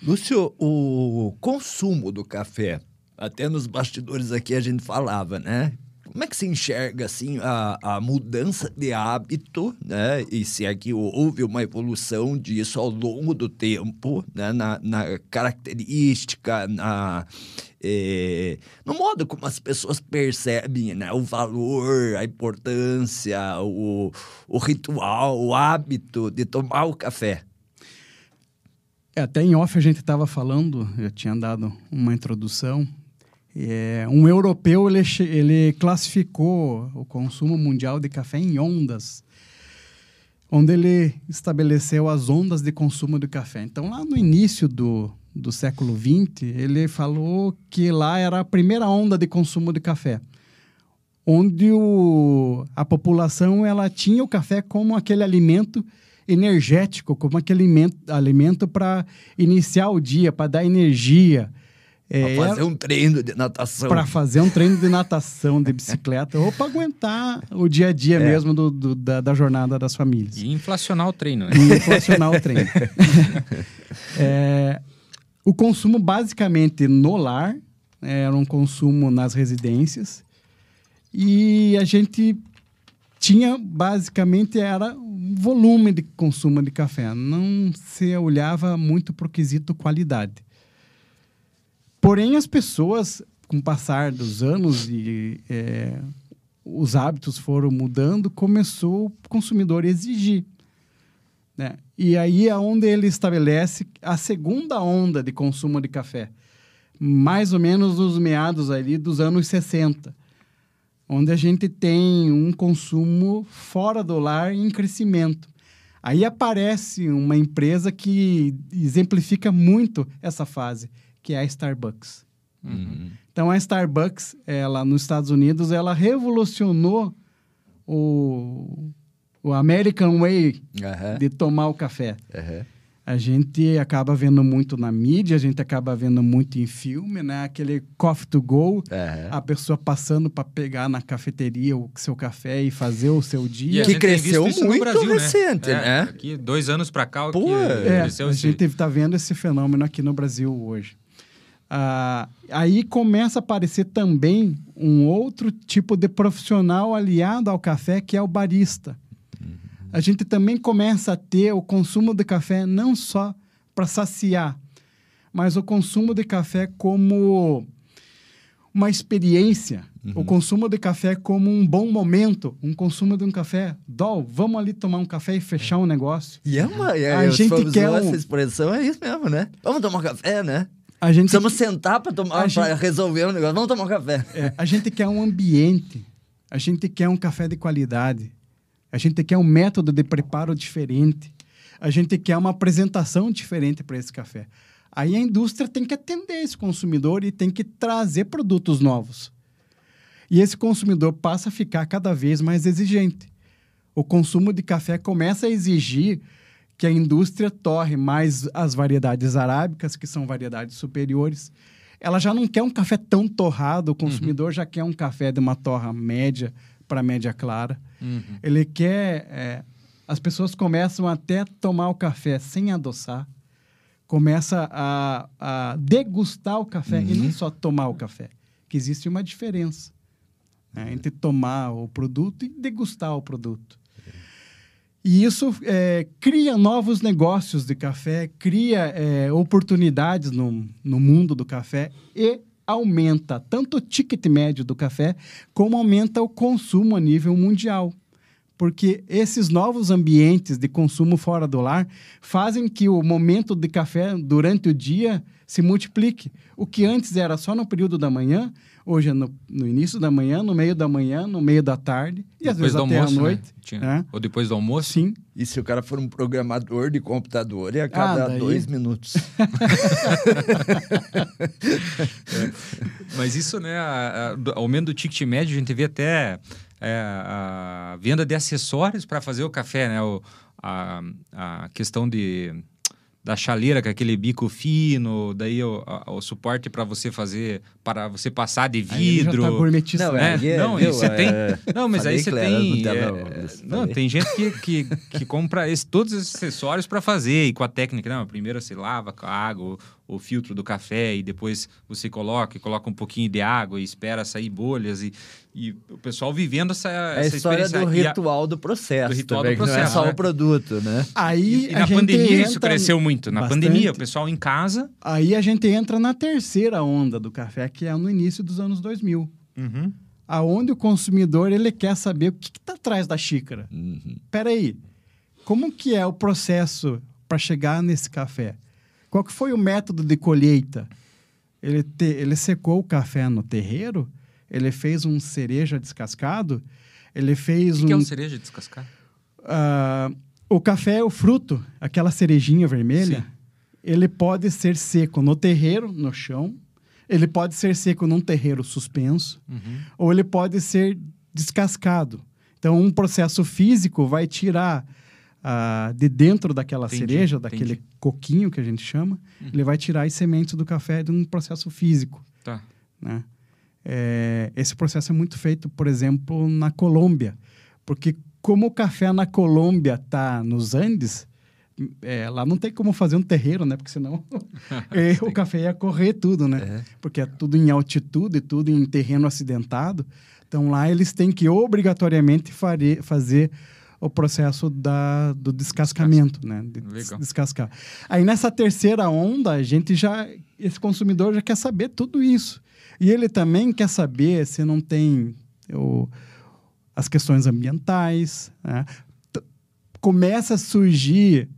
Lúcio, o consumo do café, até nos bastidores aqui a gente falava, né? Como é que se enxerga assim a, a mudança de hábito, né? E se aqui houve uma evolução disso ao longo do tempo, né? Na, na característica, na eh, no modo como as pessoas percebem, né? O valor, a importância, o, o ritual, o hábito de tomar o café. É, até em off a gente estava falando, eu tinha dado uma introdução. É, um europeu ele, ele classificou o consumo mundial de café em ondas, onde ele estabeleceu as ondas de consumo de café. Então, lá no início do, do século XX, ele falou que lá era a primeira onda de consumo de café, onde o, a população ela tinha o café como aquele alimento energético, como aquele alimento, alimento para iniciar o dia, para dar energia. É, Pra fazer um treino de natação. para fazer um treino de natação, de bicicleta, ou para aguentar o dia a dia É. mesmo do, do- da, da jornada das famílias. E inflacionar o treino, né? E inflacionar o treino. É, o consumo basicamente no lar, era um consumo nas residências, e a gente tinha basicamente era um volume de consumo de café, não se olhava muito para o quesito qualidade. Porém, as pessoas, com o passar dos anos e é, os hábitos foram mudando, começou o consumidor a exigir. Né? E aí é onde ele estabelece a segunda onda de consumo de café, mais ou menos nos meados ali dos anos 60, onde a gente tem um consumo fora do lar em crescimento. Aí aparece uma empresa que exemplifica muito essa fase, que é a Starbucks. Uhum. Então a Starbucks, ela nos Estados Unidos, ela revolucionou o, o American Way Aham, de tomar o café. aham. A gente acaba vendo muito na mídia, a gente acaba vendo muito em filme, né? Aquele coffee to go, aham. a pessoa passando para pegar na cafeteria o seu café e fazer o seu E dia. Que cresceu muito Brasil, recente, É, né? Aqui, dois anos pra cá, Pô, que É, cresceu a gente está vendo esse fenômeno aqui no Brasil hoje. Ah, aí começa a aparecer também um outro tipo de profissional aliado ao café, que é o barista. A gente também começa a ter o consumo de café não só para saciar, mas o consumo de café como uma experiência O consumo de café como um bom momento, um consumo de um café. Dol, vamos ali tomar um café e fechar um negócio. E é uma. É, A gente quer um- essa expressão, é isso mesmo, né? Vamos tomar um café, né? A gente, Precisamos sentar para tomar, gente- resolver um negócio. Vamos tomar um café. é, a gente quer um ambiente, a gente quer um café de qualidade, a gente quer um método de preparo diferente, a gente quer uma apresentação diferente para esse café. Aí a indústria tem que atender esse consumidor e tem que trazer produtos novos. E esse consumidor passa a ficar cada vez mais exigente. O consumo de café começa a exigir que a indústria torre mais as variedades arábicas, que são variedades superiores. Ela já não quer um café tão torrado, o consumidor já quer um café de uma torra média para média clara. Uhum. Ele quer. é, as pessoas começam até a tomar o café sem adoçar, começa a, a degustar o café e não só tomar o café, que existe uma diferença né, entre tomar o produto e degustar o produto. E isso é, cria novos negócios de café, cria é, oportunidades no, no mundo do café e aumenta tanto o ticket médio do café, como aumenta o consumo a nível mundial. Porque esses novos ambientes de consumo fora do lar fazem que o momento de café durante o dia se multiplique. O que antes era só no período da manhã, hoje é no, no início da manhã, no meio da manhã, no meio da tarde e às Depois vezes do até almoço, à noite. né? Tinha- né? Ou depois do almoço. Sim. E se o cara for um programador de computador, é a cada Ah, daí- dois minutos. Mas isso, né, a- a- do aumento do ticket médio, a gente vê até é, a venda de acessórios para fazer o café, né? O, a, a questão de da chaleira com aquele bico fino, daí o, a- o suporte para você fazer, para você passar de Aí ele já vidro. tá gourmetizando. Não, né? aí é, não, viu, você é, tem. Não, mas aí você era tem. É, Augusto, não, falei. tem gente que, que, que compra esse- todos esses acessórios para fazer e com a técnica. Não, primeiro você lava com a água, o, filtro do café e depois você coloca e coloca um pouquinho de água e espera sair bolhas e, e o pessoal vivendo essa, É a essa história experiência. do E a- ritual do processo. do ritual do também, que Não é processo, só né? o produto, né? Aí e, e na pandemia isso cresceu muito. Na bastante. pandemia, o pessoal em casa. Aí a gente entra na terceira onda do café, que é no início dos anos 2000. Aonde o consumidor ele quer saber o que está atrás da xícara. Uhum. Peraí, como que é o processo para chegar nesse café? Qual que foi o método de colheita? Ele, te- ele secou o café no terreiro? Ele fez um cereja descascado? Ele O fez que, que é um... um cereja descascar? Ah, o café é o fruto, aquela cerejinha vermelha. Sim. Ele pode ser seco no terreiro, no chão. Ele pode ser seco num terreiro suspenso. Uhum. Ou ele pode ser descascado. Então, um processo físico vai tirar ah, de dentro daquela Entendi, cereja, entendi. daquele coquinho que a gente chama, ele vai tirar as sementes do café de um processo físico. Tá. né? É, esse processo é muito feito, por exemplo, na Colômbia, porque como o café na Colômbia está nos Andes, é, lá não tem como fazer um terreiro, né? Porque senão é, o café ia correr tudo, né? É. Porque é tudo em altitude, tudo em terreno acidentado. Então lá eles têm que obrigatoriamente fare- fazer o processo da, do descascamento, né? De Legal. descascar. Aí nessa terceira onda, a gente já. Esse consumidor já quer saber tudo isso. E ele também quer saber se não tem o, as questões ambientais. né? Começa a surgir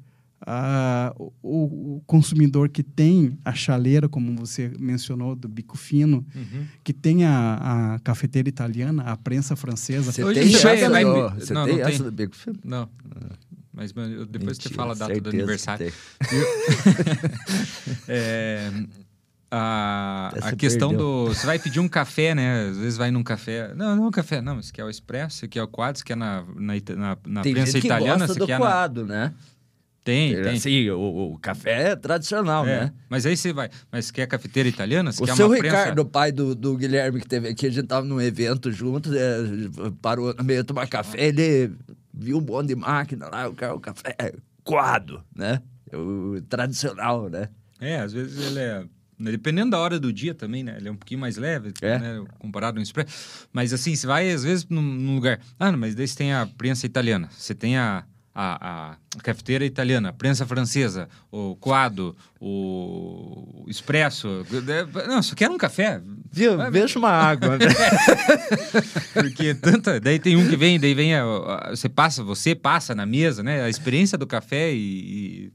ah, o, o consumidor que tem a chaleira, como você mencionou, do bico fino, Uhum. que tem a, a cafeteira italiana, a prensa francesa. Você Hoje tem essa, vai- ó, você não, tem não essa tem. do Bico Fino? Não. Mas mano, depois você Mentira, fala a data do aniversário. É, a, a questão perdeu. do. Você vai pedir um café, né? Às vezes vai num café. Não, não é um café, não. Esse aqui é o expresso, esse aqui é o quadro, esse aqui é na, na, na, na Tem prensa gente que italiana, gosta esse do aqui é na. coado, né? Tem, tem. Assim, o, o café é tradicional, É, né? Mas aí você vai. Mas quer cafeteira italiana? Você O quer seu uma prensa? Ricardo, pai do, do Guilherme, que teve aqui, a gente tava num evento junto, é, parou no meio de tomar café, ele viu um monte de máquina lá, o, cara, o café é coado, né? O tradicional, né? É, às vezes ele é. Dependendo da hora do dia também, né? Ele é um pouquinho mais leve, É. né? Comparado ao expresso. Mas assim, você vai, às vezes, num, num lugar. Ah, não, mas daí você tem a prensa italiana. Você tem a, a, a cafeteira italiana, a prensa francesa, o coado, o expresso. Não, só quero um café. Viu? Veja uma água. Porque tanta. Daí tem um que vem, daí vem. A, a, você passa, você passa na mesa, né? A experiência do café e, e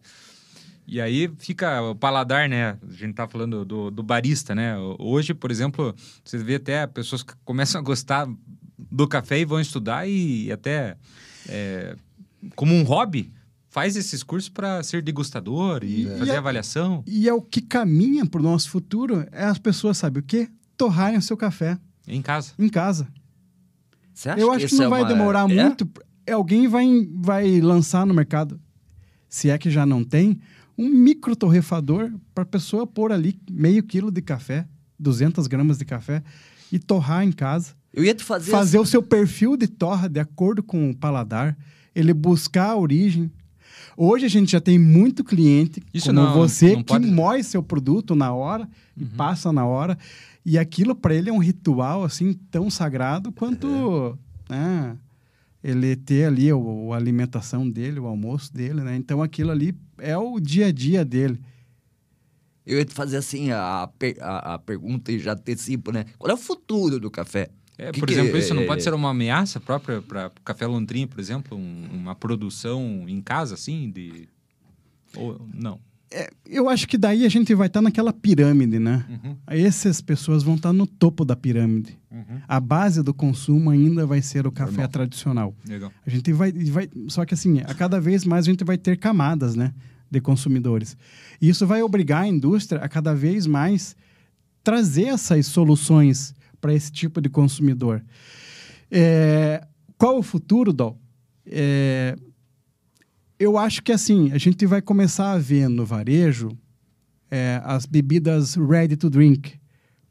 e aí fica o paladar, né? A gente tá falando do, do barista, né? Hoje, por exemplo, você vê até pessoas que começam a gostar do café e vão estudar e até é, como um hobby faz esses cursos para ser degustador e, e fazer é, avaliação. E é o que caminha para o nosso futuro, é as pessoas, sabe o quê? Torrarem o seu café. Em casa. Em casa. Você acha Eu acho que, não é vai uma... demorar é? muito. Alguém vai, vai lançar no mercado, se é que já não tem, um micro torrefador para a pessoa pôr ali meio quilo de café, 200 gramas de café e torrar em casa. Eu ia te fazer fazer assim. o seu perfil de torra de acordo com o paladar, ele buscar a origem. Hoje a gente já tem muito cliente Isso como não, você não que pode... moe seu produto na hora uhum. e passa na hora e aquilo para ele é um ritual assim tão sagrado quanto é. né, ele ter ali o, a alimentação dele, o almoço dele, né? Então aquilo ali é o dia a dia dele. Eu ia te fazer assim a, a, a pergunta e já antecipo, né? Qual é o futuro do café? É, que por que exemplo, é, isso não pode ser uma ameaça própria para café Londrina, por exemplo? Um, uma produção em casa, assim, de... Ou não? É, eu acho que daí a gente vai estar tá naquela pirâmide, né? Uhum. Essas pessoas vão estar tá no topo da pirâmide. Uhum. A base do consumo ainda vai ser o café tradicional. Legal. A gente vai, vai. Só que assim, a cada vez mais a gente vai ter camadas, né? De consumidores. E isso vai obrigar a indústria a cada vez mais trazer essas soluções para esse tipo de consumidor. É, qual o futuro, Dol? É, eu acho que assim, a gente vai começar a ver no varejo é, as bebidas ready to drink,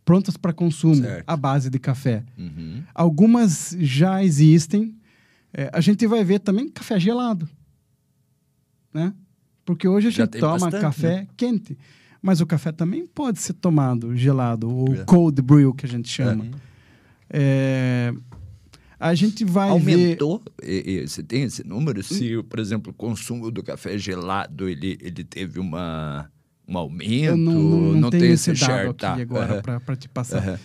prontas para consumo, certo. à base de café. Uhum. Algumas já existem. É, a gente vai ver também café gelado, né? Porque hoje a gente toma bastante, café né? quente. Mas o café também pode ser tomado gelado, ou é. cold brew, que a gente chama. É. é a gente vai Aumentou, ver... você tem esse número? Se, por exemplo, o consumo do café gelado, ele, ele teve uma, um aumento? Eu não, não, não, não tenho esse dado share, aqui tá. agora uhum. para te passar. Uhum.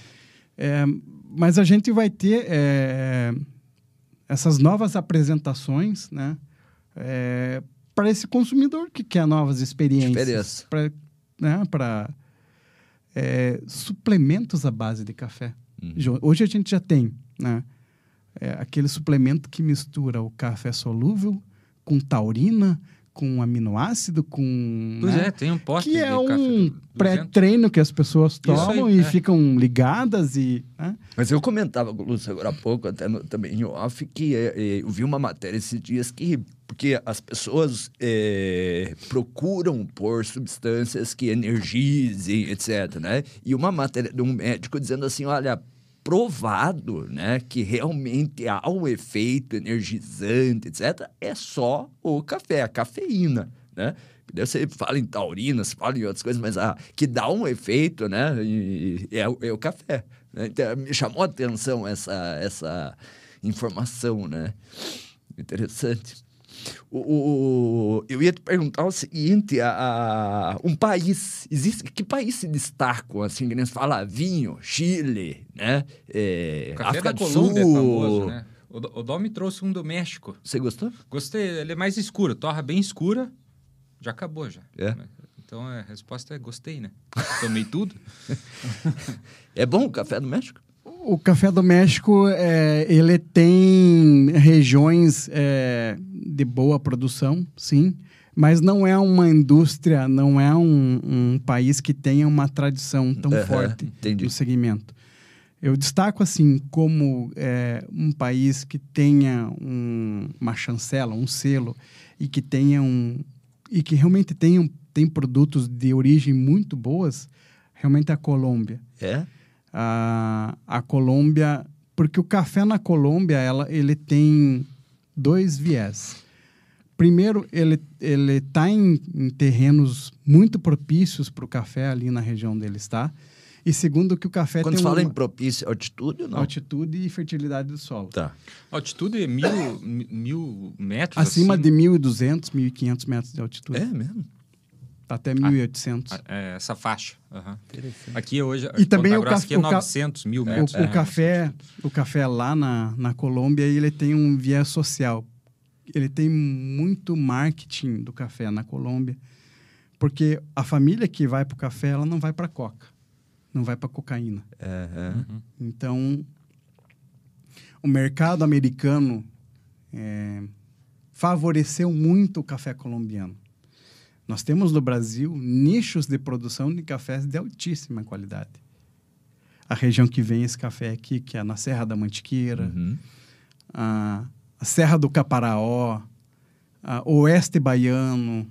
É, mas a gente vai ter é, essas novas apresentações, né? É, para esse consumidor que quer novas experiências. Para né, é, suplementos à base de café. Uhum. Hoje a gente já tem, né? é aquele suplemento que mistura o café solúvel com taurina, com aminoácido, com. Pois né? é, tem um pote Que é um pré-treino que as pessoas tomam aí, e é. ficam ligadas e. Né? Mas eu comentava com o Lúcio agora há pouco, até no, também em off, que é, é, eu vi uma matéria esses dias que. Porque as pessoas é, procuram por substâncias que energizem, etc. Né? E uma matéria de um médico dizendo assim: olha, provado, né, que realmente há um efeito energizante, etc., é só o café, a cafeína, né? Você fala em taurina, você fala em outras coisas, mas ah, que dá um efeito, né? E, é, é, o café. Né? Então, me chamou a atenção essa, essa informação, né? Interessante. O, o, eu ia te perguntar o seguinte: a, a, um país, existe, que país se destacam, assim, que nem se fala vinho, Chile, né? É, o café África da Colômbia é famoso, né? O, o Dom me trouxe um do México. Você gostou? Gostei, ele é mais escuro, torra bem escura, já acabou já. É? Então a resposta é gostei, né? Tomei tudo. é bom o café do México? O café do México, é, ele tem regiões é, de boa produção, sim, mas não é uma indústria, não é um, um país que tenha uma tradição tão uhum, forte entendi. no segmento. Eu destaco assim como é, um país que tenha um, uma chancela, um selo e que tenha um e que realmente tenha tem produtos de origem muito boas, realmente é a Colômbia. É. A, a Colômbia, porque o café na Colômbia ela, ele tem dois viés. Primeiro, ele ele está em, em, terrenos muito propícios para o café ali na região dele está. E segundo que o café Quando tem você fala uma em propício, altitude ou não? altitude e fertilidade do solo. Tá. Altitude é mil, mi- mil metros? Acima assim? de 1.200, 1.500 metros de altitude. É mesmo? Até 1.800. Ah, é, essa faixa. Aqui hoje, E também o Grossa aqui é o ca- 900 mil metros. O, o né? café, o café lá na, na Colômbia, ele tem um viés social. Ele tem muito marketing do café na Colômbia, porque a família que vai para o café, ela não vai para coca, não vai para cocaína. Aham. Então, o mercado americano é, favoreceu muito o café colombiano. Nós temos no Brasil nichos de produção de cafés de altíssima qualidade. A região que vem esse café aqui, que é na Serra da Mantiqueira, Uhum. a, a Serra do Caparaó, a Oeste Baiano,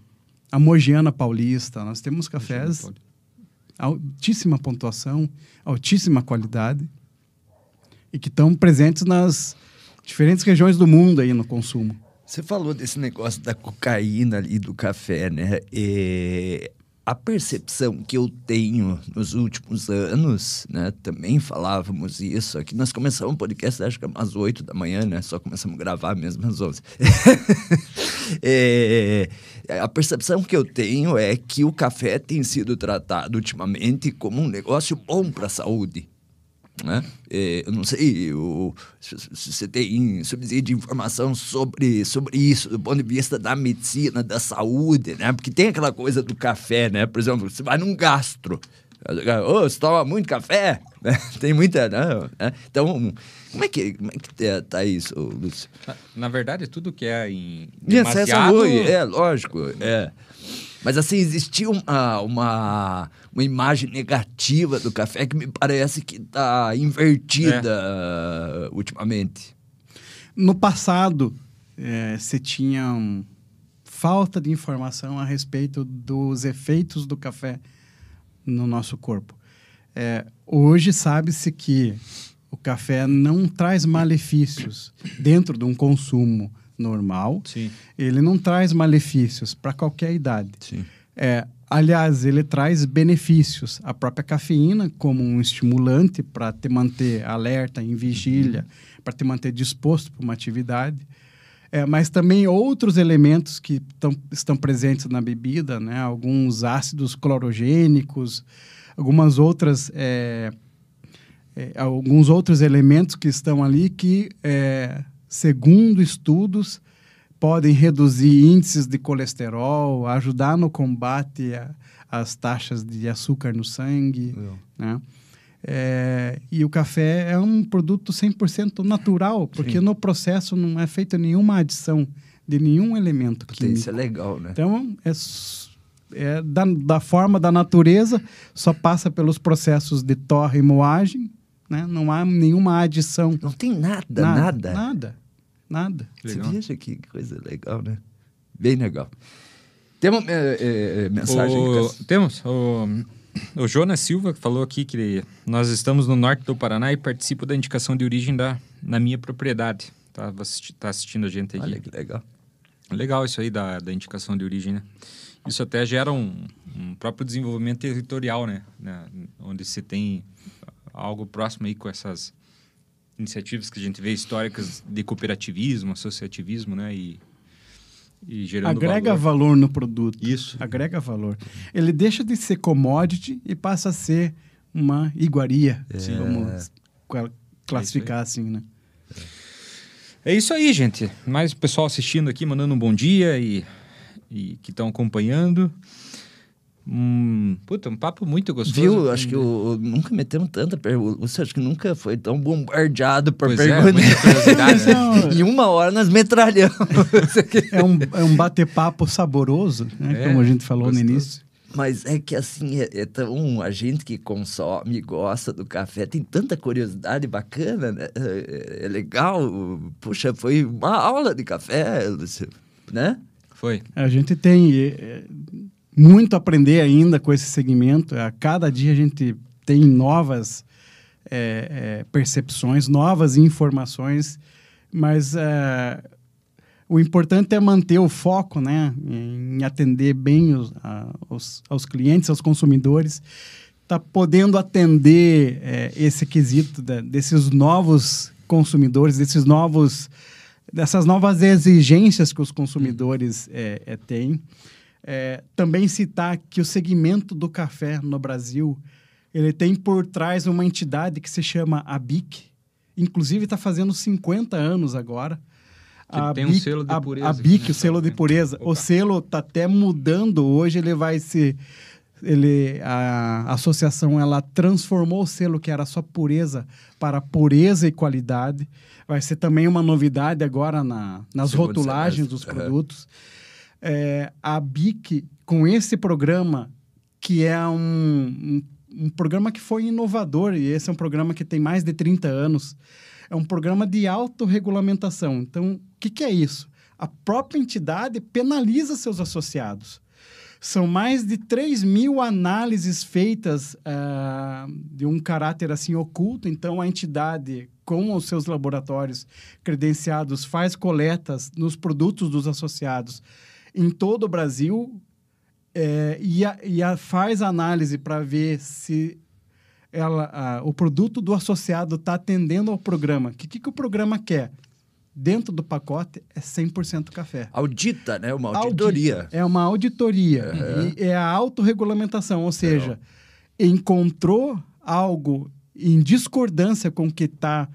a Mogiana Paulista. Nós temos cafés altíssima pontuação, altíssima qualidade e que estão presentes nas diferentes regiões do mundo aí no consumo. Você falou desse negócio da cocaína ali do café, né? É, a percepção que eu tenho nos últimos anos, né? Também falávamos isso. Aqui nós começamos o podcast, acho que às 8 da manhã, né? Só começamos a gravar mesmo às 11. É, a percepção que eu tenho é que o café tem sido tratado ultimamente como um negócio bom para a saúde né? É, eu não sei o, se, você tem subsídio de informação sobre, sobre isso, do ponto de vista da medicina, da saúde, né? Porque tem aquela coisa do café, né? Por exemplo, você vai num gastro, Ô, você toma muito café? Né? Tem muita, não, né? Então, como é que, como é que tá- tá isso, Lúcio? Na, verdade, tudo que é em à demasiado... é, lógico, é. Mas assim, existia uma, uma, uma imagem negativa do café que me parece que está invertida ultimamente. No passado, eh, se tinha um, falta de informação a respeito dos efeitos do café no nosso corpo. Eh, hoje sabe-se que o café não traz malefícios dentro de um consumo normal. Sim. Ele não traz malefícios para qualquer idade. Sim. É, aliás, ele traz benefícios. A própria cafeína, como um estimulante para te manter alerta, em vigília, para te manter disposto para uma atividade. É, mas também outros elementos que tão, estão presentes na bebida, né? alguns ácidos clorogênicos, algumas outras, é, é, alguns outros elementos que estão ali que, é, segundo estudos, podem reduzir índices de colesterol, ajudar no combate às taxas de açúcar no sangue, né? É, e o café é um produto 100% natural, porque no processo não é feita nenhuma adição de nenhum elemento Puta, químico. Isso é legal, né? Então, é, é da, da forma da natureza, só passa pelos processos de torre e moagem, né? não há nenhuma adição. Não tem nada, nada. Nada, nada. Você Legal. veja que coisa legal, né? Bem legal. Temos é, é, mensagem, O, temos. O, o Jonas Silva falou aqui que nós estamos no norte do Paraná e participo da indicação de origem da, na minha propriedade. Tá, assisti- tá assistindo a gente aqui. Olha que legal. Legal isso aí da, da indicação de origem, né? Isso até gera um, um próprio desenvolvimento territorial, né? né? Onde você tem algo próximo aí com essas iniciativas que a gente vê históricas de cooperativismo, associativismo, né? E, e gerando Agrega valor. valor. no produto. Isso. Agrega valor. Ele deixa de ser commodity e passa a ser uma iguaria, Sim. vamos cla- classificar assim, né? É isso aí, gente. Mais o pessoal assistindo aqui, mandando um bom dia e, e que estão acompanhando. Hum, puta, um papo muito gostoso. Viu? Acho que o, nunca metemos tanta pergunta. Você acho que nunca foi tão bombardeado por Pois é, perguntas. curiosidade, né? Não, em uma hora nós metralhamos. é um, é um bate-papo saboroso, né? É, Como a gente falou gostoso. no início. Mas é que assim, é, é tão. A gente que consome, gosta do café, tem tanta curiosidade bacana, né? É, é legal. Puxa, foi uma aula de café, Lúcio, né? Foi. A gente tem é, muito a aprender ainda com esse segmento. A cada dia a gente tem novas é, é, percepções, novas informações, mas é, o importante é manter o foco né, em atender bem os, a- os- aos clientes, aos consumidores. tá podendo atender é, esse quesito da, desses novos consumidores, desses novos, dessas novas exigências que os consumidores é, é, têm. É, também citar que o segmento do café no Brasil ele tem por trás uma entidade que se chama ABIC, inclusive está fazendo 50 anos agora. Que a tem BIC, um selo de pureza. A, a BIC, né? o selo de pureza. Opa. O selo está até mudando. Hoje ele vai se... Ele, a associação ela transformou o selo que era só pureza para pureza e qualidade. Vai ser também uma novidade agora na, nas Segundo rotulagens dos produtos. Uhum. É, a BIC, com esse programa, que é um, um um programa que foi inovador, e esse é um programa que tem mais de 30 anos. É um programa de autorregulamentação. Então, o que, que é isso? A própria entidade penaliza seus associados. São mais de 3 mil análises feitas uh, de um caráter assim oculto. Então, a entidade, com os seus laboratórios credenciados, faz coletas nos produtos dos associados em todo o Brasil, é, e, a, e a faz análise para ver se ela, a, o produto do associado está atendendo ao programa. O que, que, que, o programa quer? Dentro do pacote é 100% café. Audita, né? Uma auditoria. Audita. É uma auditoria. Uhum. é a autorregulamentação, ou seja, encontrou algo em discordância com o que está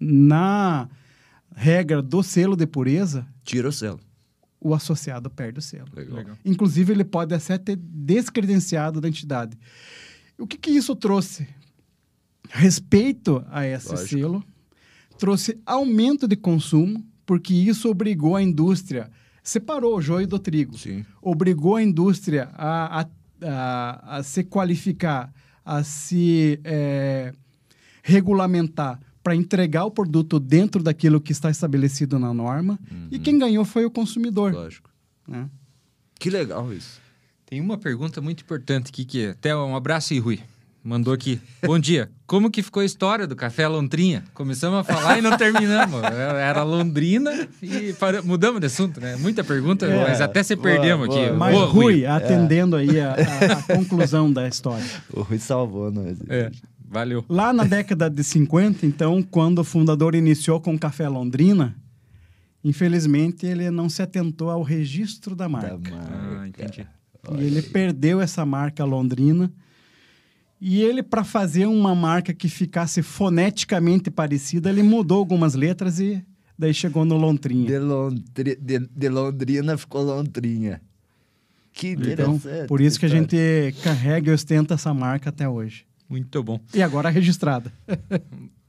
na regra do selo de pureza. Tira o selo o associado perde o selo. Legal. Inclusive, ele pode até ter descredenciado da entidade. O que, que isso trouxe? Respeito a esse Lógico. selo, trouxe aumento de consumo, porque isso obrigou a indústria, separou o joio do trigo, Sim. obrigou a indústria a, a, a, a se qualificar, a se é, regulamentar para entregar o produto dentro daquilo que está estabelecido na norma. Uhum. E quem ganhou foi o consumidor. Lógico. Né? Que legal isso. Tem uma pergunta muito importante aqui que é... Até um abraço aí, Rui. Mandou aqui. Bom dia. Como que ficou a história do café Londrinha? Começamos a falar e não terminamos. Era Londrina e mudamos de assunto, né? Muita pergunta, é, mas até se perdemos boa, aqui. Mas boa, Rui, Rui, atendendo é. aí a, a, a, conclusão da história. O Rui salvou nós. É. Valeu. Lá na década de 50, então, quando o fundador iniciou com o Café Londrina, infelizmente ele não se atentou ao registro da marca. Da marca. Ah, entendi. E ele perdeu essa marca Londrina. E ele, para fazer uma marca que ficasse foneticamente parecida, ele mudou algumas letras e daí chegou no Lontrinha. De, Londri, de, de Londrina ficou Lontrinha. Que então, Por isso que a gente carrega e ostenta essa marca até hoje. Muito bom. E agora registrada.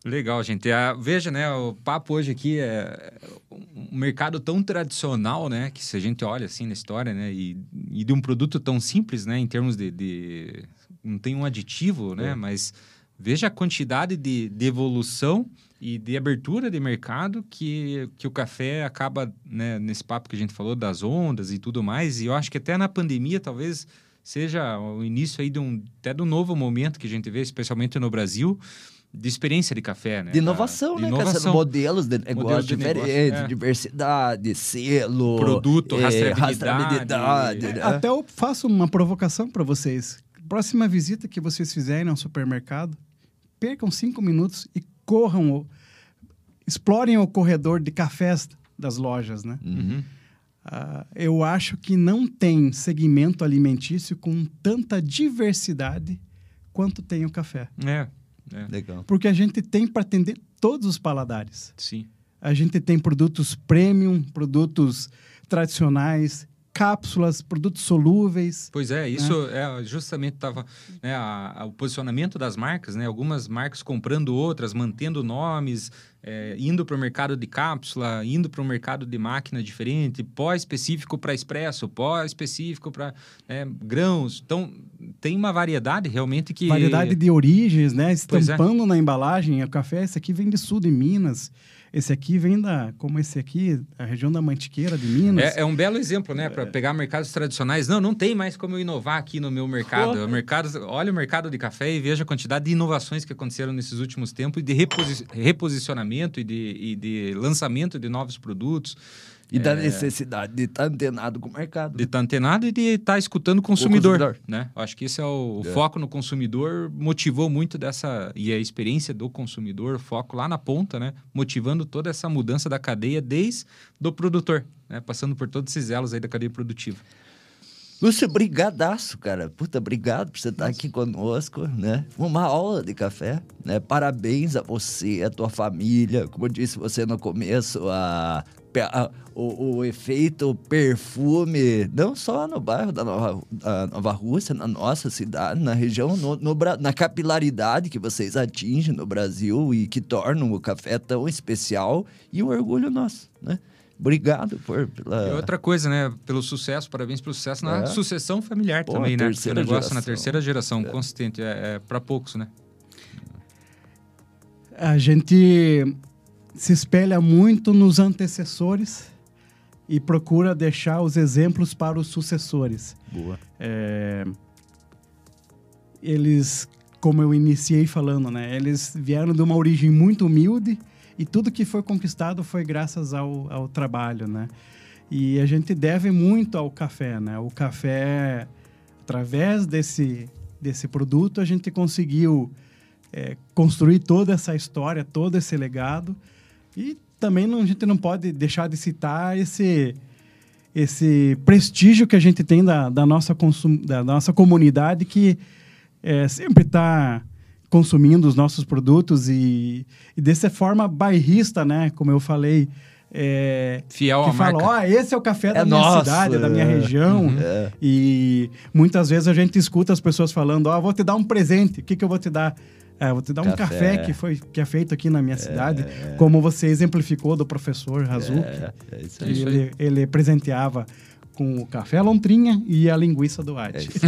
Legal, gente. Ah, veja, né, o papo hoje aqui é um mercado tão tradicional, né, que se a gente olha assim na história, né, e, e de um produto tão simples, né, em termos de, de não tem um aditivo, né, é. mas veja a quantidade de, de evolução e de abertura de mercado que, que o café acaba, né, nesse papo que a gente falou das ondas e tudo mais, e eu acho que até na pandemia talvez seja o início aí de um até de um novo momento que a gente vê, especialmente no Brasil, de experiência de café, né? De inovação, da, né? De inovação. modelos de negócio modelos de diferentes, negócio, é. diversidade, selo, produto, é, rastreabilidade. rastreabilidade né? Até eu faço uma provocação para vocês. Próxima visita que vocês fizerem ao supermercado, percam cinco minutos e corram, explorem o corredor de cafés das lojas, né? Uhum. Uh, eu acho que não tem segmento alimentício com tanta diversidade quanto tem o café. É, é. legal. Porque a gente tem para atender todos os paladares. Sim. A gente tem produtos premium, produtos tradicionais, cápsulas, produtos solúveis. Pois é, isso né? é justamente estava né, o posicionamento das marcas, né? Algumas marcas comprando outras, mantendo nomes, é, indo para o mercado de cápsula, indo para o mercado de máquina diferente, pó específico para expresso, pó específico para né, grãos. Então, tem uma variedade realmente que... Variedade de origens, né? É. Estampando é. na embalagem, o café, esse aqui vem de sul de Minas, esse aqui vem da, como esse aqui, a região da Mantiqueira de Minas. É, é um belo exemplo, né? Para pegar mercados tradicionais. Não, não tem mais como eu inovar aqui no meu mercado. O mercado. Olha o mercado de café e veja a quantidade de inovações que aconteceram nesses últimos tempos e de reposi reposicionamento e de, e de lançamento de novos produtos. E da necessidade de estar antenado com o mercado. De estar antenado e de estar escutando o consumidor, consumidor. né? Acho que esse é o, o foco no consumidor, motivou muito dessa... E a experiência do consumidor, o foco lá na ponta, né? Motivando toda essa mudança da cadeia desde do produtor, né? Passando por todos esses elos aí da cadeia produtiva. Lúcio, brigadaço, cara. Puta, obrigado por você estar aqui conosco, né? Uma aula de café, né? Parabéns a você, a tua família. Como eu disse você no começo, a, o, o efeito perfume, não só no bairro da Nova, da Nova Rússia, na nossa cidade, na região, no, no na capilaridade que vocês atingem no Brasil e que tornam o café tão especial e um orgulho nosso, né? Obrigado por, pela... E outra coisa, né? Pelo sucesso, parabéns pelo sucesso na É. sucessão familiar Pô, também, né? O terceira negócio na geração. terceira geração, consistente, é, é para poucos, né? A gente se espelha muito nos antecessores e procura deixar os exemplos para os sucessores. Boa. É, Eles, como eu iniciei falando, né? Eles vieram de uma origem muito humilde e tudo que foi conquistado foi graças ao, ao trabalho, né? E a gente deve muito ao café, né? O café, através desse, desse produto, a gente conseguiu é, construir toda essa história, todo esse legado. E também não- a gente não pode deixar de citar esse, esse prestígio que a gente tem da, da, nossa, consum, da nossa comunidade que é, sempre está consumindo os nossos produtos e, e dessa forma bairrista, né? Como eu falei, é, Fiel que à fala, marca. ó, esse é o café da É minha nosso, cidade, é da minha é. região. É. E muitas vezes a gente escuta as pessoas falando, ó, vou te dar um presente, o que, que eu vou te dar? É, vou te dar um Café. café que, foi, que é feito aqui na minha cidade, como você exemplificou do professor Razuki. É, é isso É aí. ele, ele presenteava com o café à lontrinha e a linguiça do É Arte.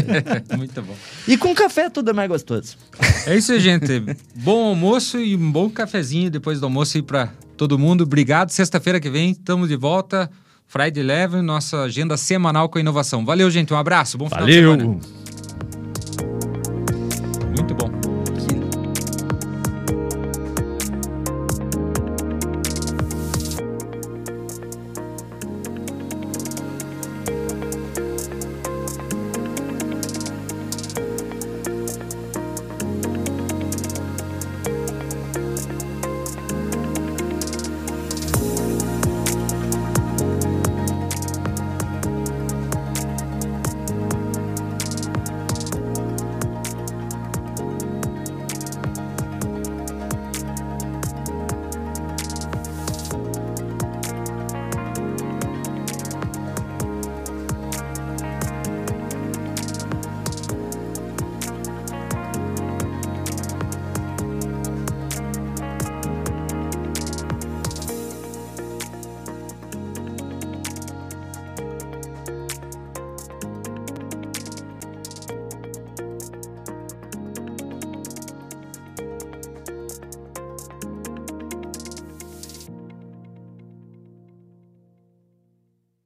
aí. Muito bom. E com café tudo é mais gostoso. É isso aí, gente. bom almoço e um bom cafezinho depois do almoço aí para todo mundo. Obrigado. Sexta-feira que vem estamos de volta. Friday Eleven, nossa agenda semanal com a inovação. Valeu, gente. Um abraço. Bom final de semana.